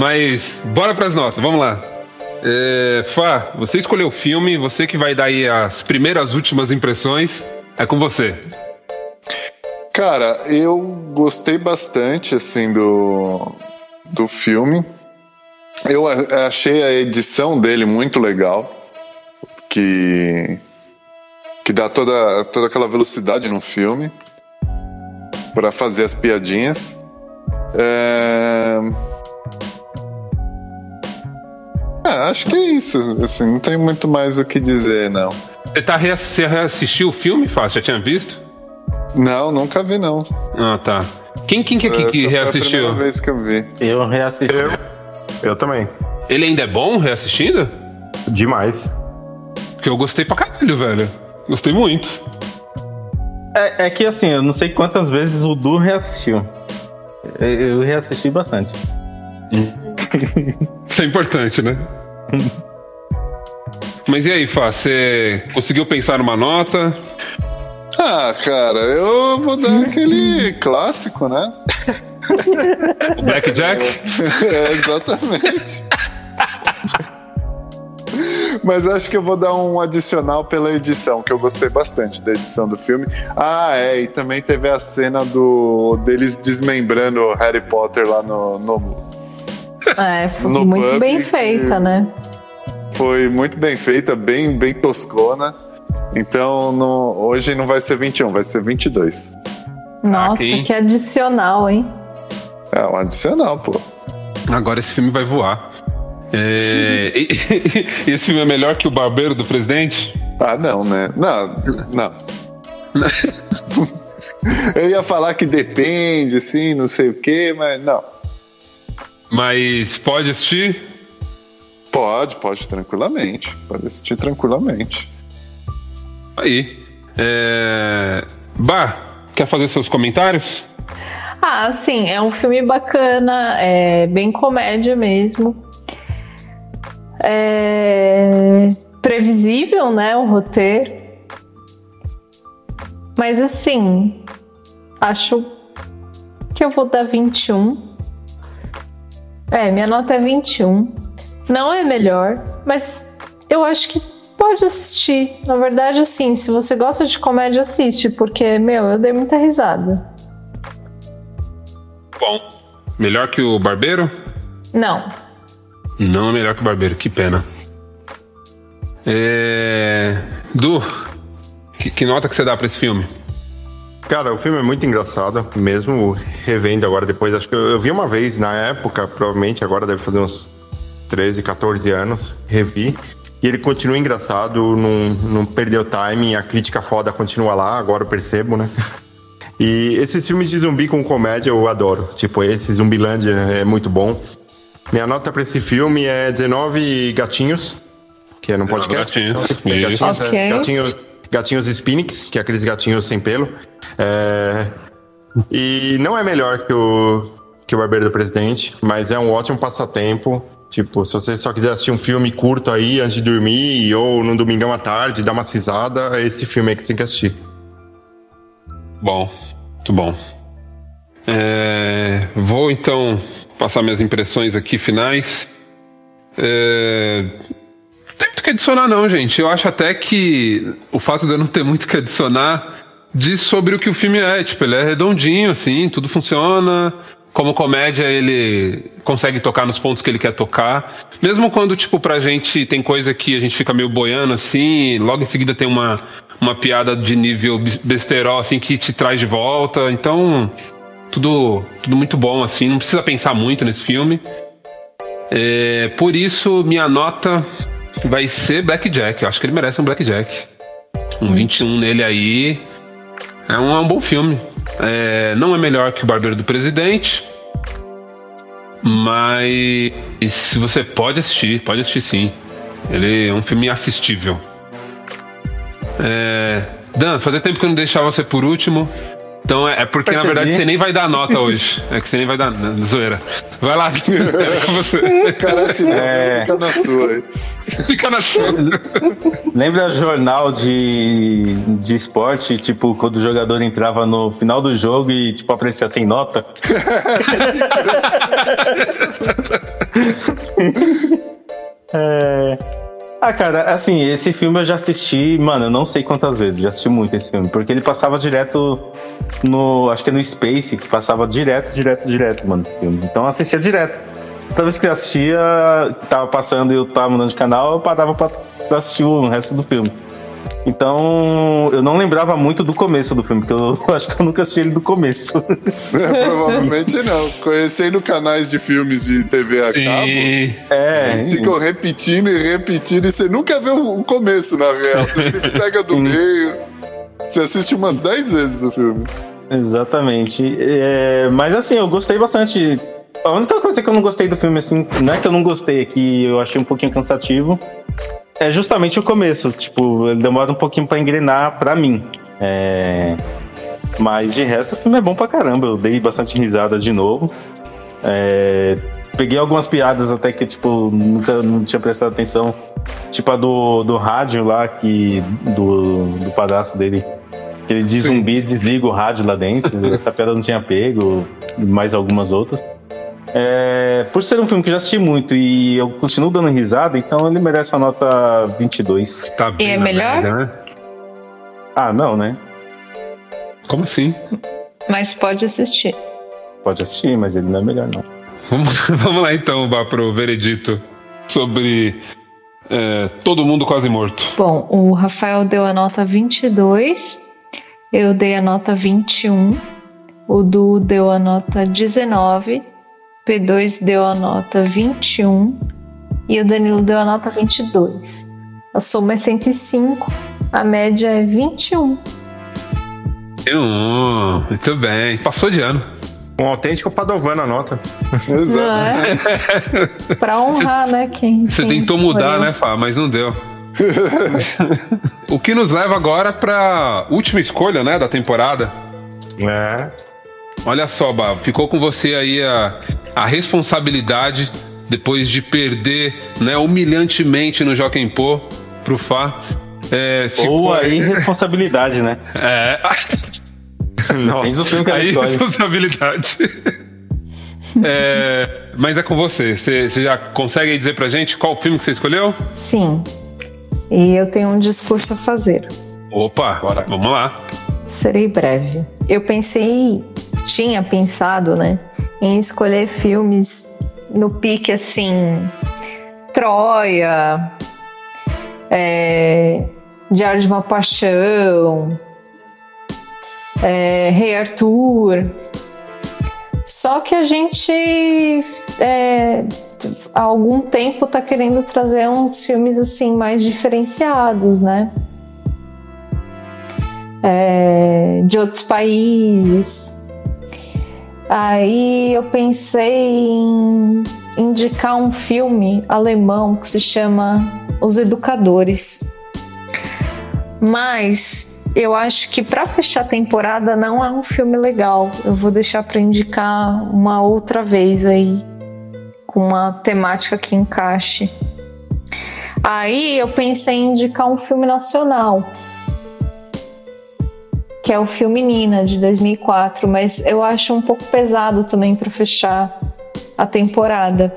Mas bora para as notas, vamos lá. É, Fá, você escolheu o filme, você que vai dar aí as primeiras, últimas impressões, é com você.
Cara, eu gostei bastante, assim, do, do filme. Eu achei a edição dele muito legal, que, que dá toda, toda aquela velocidade no filme para fazer as piadinhas. É é, acho que é isso. Assim, não tem muito mais o que dizer, não.
Você, tá rea você reassistiu o filme, Fácil? Já tinha visto?
Não, nunca vi, não.
Ah, tá. Quem, quem que aqui que reassistiu? Foi a
primeira vez que eu vi.
Eu reassisti.
Eu, eu também.
Ele ainda é bom reassistindo?
Demais.
Porque eu gostei pra caralho, velho. Gostei muito.
É, é que assim, eu não sei quantas vezes o Du reassistiu. Eu, eu reassisti bastante.
Isso é importante, né? Mas e aí, Fá, você conseguiu pensar numa nota?
Ah, cara, eu vou dar aquele clássico, né?
O Blackjack?
É, exatamente. Mas acho que eu vou dar um adicional pela edição, que eu gostei bastante da edição do filme. Ah, é, e também teve a cena do deles desmembrando o Harry Potter lá no. no
É, foi
No
muito
pub
bem
que-
feita, né?
Foi muito bem feita, bem, bem toscona. Então no- hoje não vai ser 21, vai ser 22.
Nossa,
hein?
que adicional, hein?
É um adicional, pô.
Agora esse filme vai voar. É, esse filme é melhor que o Barbeiro do Presidente?
Ah, não, né? Não, não. Eu ia falar que depende, assim, não sei o quê, mas não.
Mas pode assistir?
Pode, pode, tranquilamente. Pode assistir tranquilamente.
Aí. É... Bah, quer fazer seus comentários?
Ah, sim, é um filme bacana, é bem comédia mesmo. É previsível, né, o roteiro. Mas assim, acho que eu vou dar 21. É, minha nota é 21. Não é melhor, mas eu acho que pode assistir. Na verdade, assim, se você gosta de comédia, assiste, porque, meu, eu dei muita risada.
Bom. Melhor que o Barbeiro?
Não,
Não é melhor que o Barbeiro, que pena. É... Du, que, que nota que você dá pra esse filme?
Cara, o filme é muito engraçado, mesmo revendo agora depois. Acho que eu, eu vi uma vez na época, provavelmente agora deve fazer uns 13, 14 anos, revi. E ele continua engraçado, não, não perdeu time, a crítica foda continua lá, agora eu percebo, né? E esses filmes de zumbi com comédia eu adoro. Tipo, esse Zumbilândia é muito bom. Minha nota pra esse filme é 19 gatinhos, que é no
19
podcast.
gatinhos,
É,
isso.
gatinhos, é,
Ok.
gatinhos, gatinhos Spinix, que é aqueles gatinhos sem pelo. É, e não é melhor que o, que o Barbeiro do Presidente, mas é um ótimo passatempo. Tipo, se você só quiser assistir um filme curto aí antes de dormir, ou num domingão à tarde, dar uma risada, é esse filme aí que você tem que assistir.
Bom, muito bom. É, vou então passar minhas impressões aqui finais. É, não tem muito que adicionar, não, gente. Eu acho até que o fato de eu não ter muito que adicionar diz sobre o que o filme é. Tipo, ele é redondinho, assim, tudo funciona. Como comédia, ele consegue tocar nos pontos que ele quer tocar. Mesmo quando, tipo, pra gente tem coisa que a gente fica meio boiando, assim, logo em seguida tem uma, uma piada de nível besterol, assim, que te traz de volta. Então, tudo, tudo muito bom, assim, não precisa pensar muito nesse filme. É, por isso, minha nota vai ser Blackjack. Eu acho que ele merece um Blackjack. Um 21 nele aí. É um, é um bom filme. É, não é melhor que o Barbeiro do Presidente. Mas você pode assistir, pode assistir sim. Ele é um filme assistível. É, Dan, fazia tempo que eu não deixava você por último. Então é, é porque na
Percebi.
verdade você nem vai dar nota hoje. É que você nem vai dar. não, Zoeira. Vai lá, você.
Cara, assim,
É.
fica na sua aí.
Fica na sua.
Lembra jornal de, de esporte, tipo, quando o jogador entrava no final do jogo e, tipo, aparecia sem nota? É... Ah, cara, assim, esse filme eu já assisti, mano, eu não sei quantas vezes, já assisti muito esse filme, porque ele passava direto no, acho que é no Space, que passava direto, direto, direto, mano, esse filme. Então eu assistia direto. Toda vez que eu assistia, tava passando e eu tava mudando de canal, eu parava pra assistir o resto do filme. Então, eu não lembrava muito do começo do filme, porque eu acho que eu nunca assisti ele do começo.
É, provavelmente não. Conhecendo canais de filmes de TV a cabo,
Sim.
É,
eles ficam repetindo e repetindo e você nunca vê o começo, na real. Você sempre pega do
Sim.
meio. Você assiste umas 10 vezes o filme.
Exatamente. É, mas assim, eu gostei bastante. A única coisa que eu não gostei do filme, assim, não é que eu não gostei, é que eu achei um pouquinho cansativo. É justamente o começo. Tipo, ele demora um pouquinho pra engrenar pra mim. É, Mas de resto, o filme é bom pra caramba. Eu dei bastante risada de novo. É, peguei algumas piadas até que, tipo, nunca não tinha prestado atenção. Tipo a do, do rádio lá, que. Do, do padastro dele. Que ele diz zumbi e desliga o rádio lá dentro. Essa piada não tinha pego, e mais algumas outras. É, por ser um filme que eu já assisti muito e eu continuo dando risada, então ele merece uma nota 22.
Tá bem
é
na
melhor?
média, né?
Ah, não, né?
Como assim?
Mas pode assistir.
Pode assistir, mas ele não é melhor, não.
Vamos, vamos lá então, Bá, pro veredito sobre é, Todo Mundo Quase Morto.
Bom, o Rafael deu a nota 22, eu dei a nota 21, o Du deu a nota 19, P2 deu a nota 21 e o Danilo deu a nota 22. A soma é 105, a média é 21.
Hum, muito bem. Passou de ano.
Um autêntico Padovano a nota.
Exato.
É? pra honrar, né? Quem,
Você
quem
tentou mudar,
escolheu.
né, Fá? Mas não deu. o que nos leva agora pra última escolha, né, da temporada.
É.
Olha só, Bá, ficou com você aí a, a responsabilidade depois de perder, né, humilhantemente no Joaquim Pô pro Fá. É, ficou
Ou aí responsabilidade, né?
É,
Tens o filme que ela
aí
escolhe.
responsabilidade. É, mas é com você. você. Você já consegue dizer pra gente qual filme que você escolheu?
Sim. E eu tenho um discurso a fazer.
Opa, vamos lá.
Serei breve. Eu pensei, tinha pensado, né, em escolher filmes no pique assim, Troia, é, Diário de uma Paixão, é, Rei Arthur. Só que a gente é, há algum tempo tá querendo trazer uns filmes assim mais diferenciados, né? é, de outros países. Aí eu pensei em indicar um filme alemão que se chama Os Educadores. Mas eu acho que para fechar a temporada não é um filme legal. Eu vou deixar para indicar uma outra vez aí com uma temática que encaixe. Aí eu pensei em indicar um filme nacional que é o filme Nina de 2004, mas eu acho um pouco pesado também para fechar a temporada.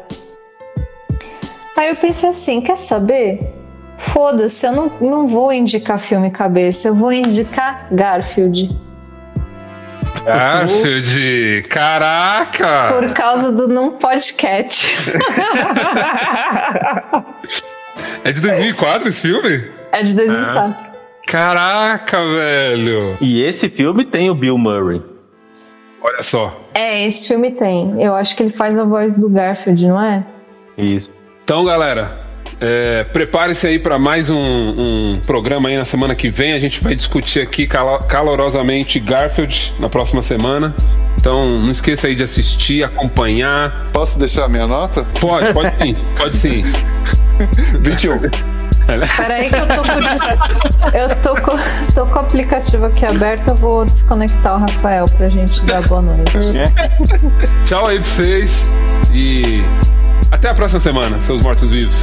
Aí eu pensei assim, quer saber? Foda-se, eu não, não vou indicar filme cabeça, eu vou indicar Garfield.
Garfield, caraca!
Por causa do Não Podcast.
É de 2004 esse filme?
é de 2004.
Caraca, velho!
E esse filme tem o Bill Murray.
Olha só.
É, esse filme tem. Eu acho que ele faz a voz do Garfield, não é?
Isso.
Então, galera, é, prepare-se aí para mais um, um programa aí na semana que vem. A gente vai discutir aqui calo- calorosamente Garfield na próxima semana. Então, não esqueça aí de assistir, acompanhar.
Posso deixar a minha nota?
Pode, pode sim, pode sim.
21.
Peraí que eu tô com, eu tô com, tô com o aplicativo aqui aberto, eu vou desconectar o Rafael pra gente dar boa noite.
Tchau aí pra vocês e até a próxima semana, seus mortos-vivos.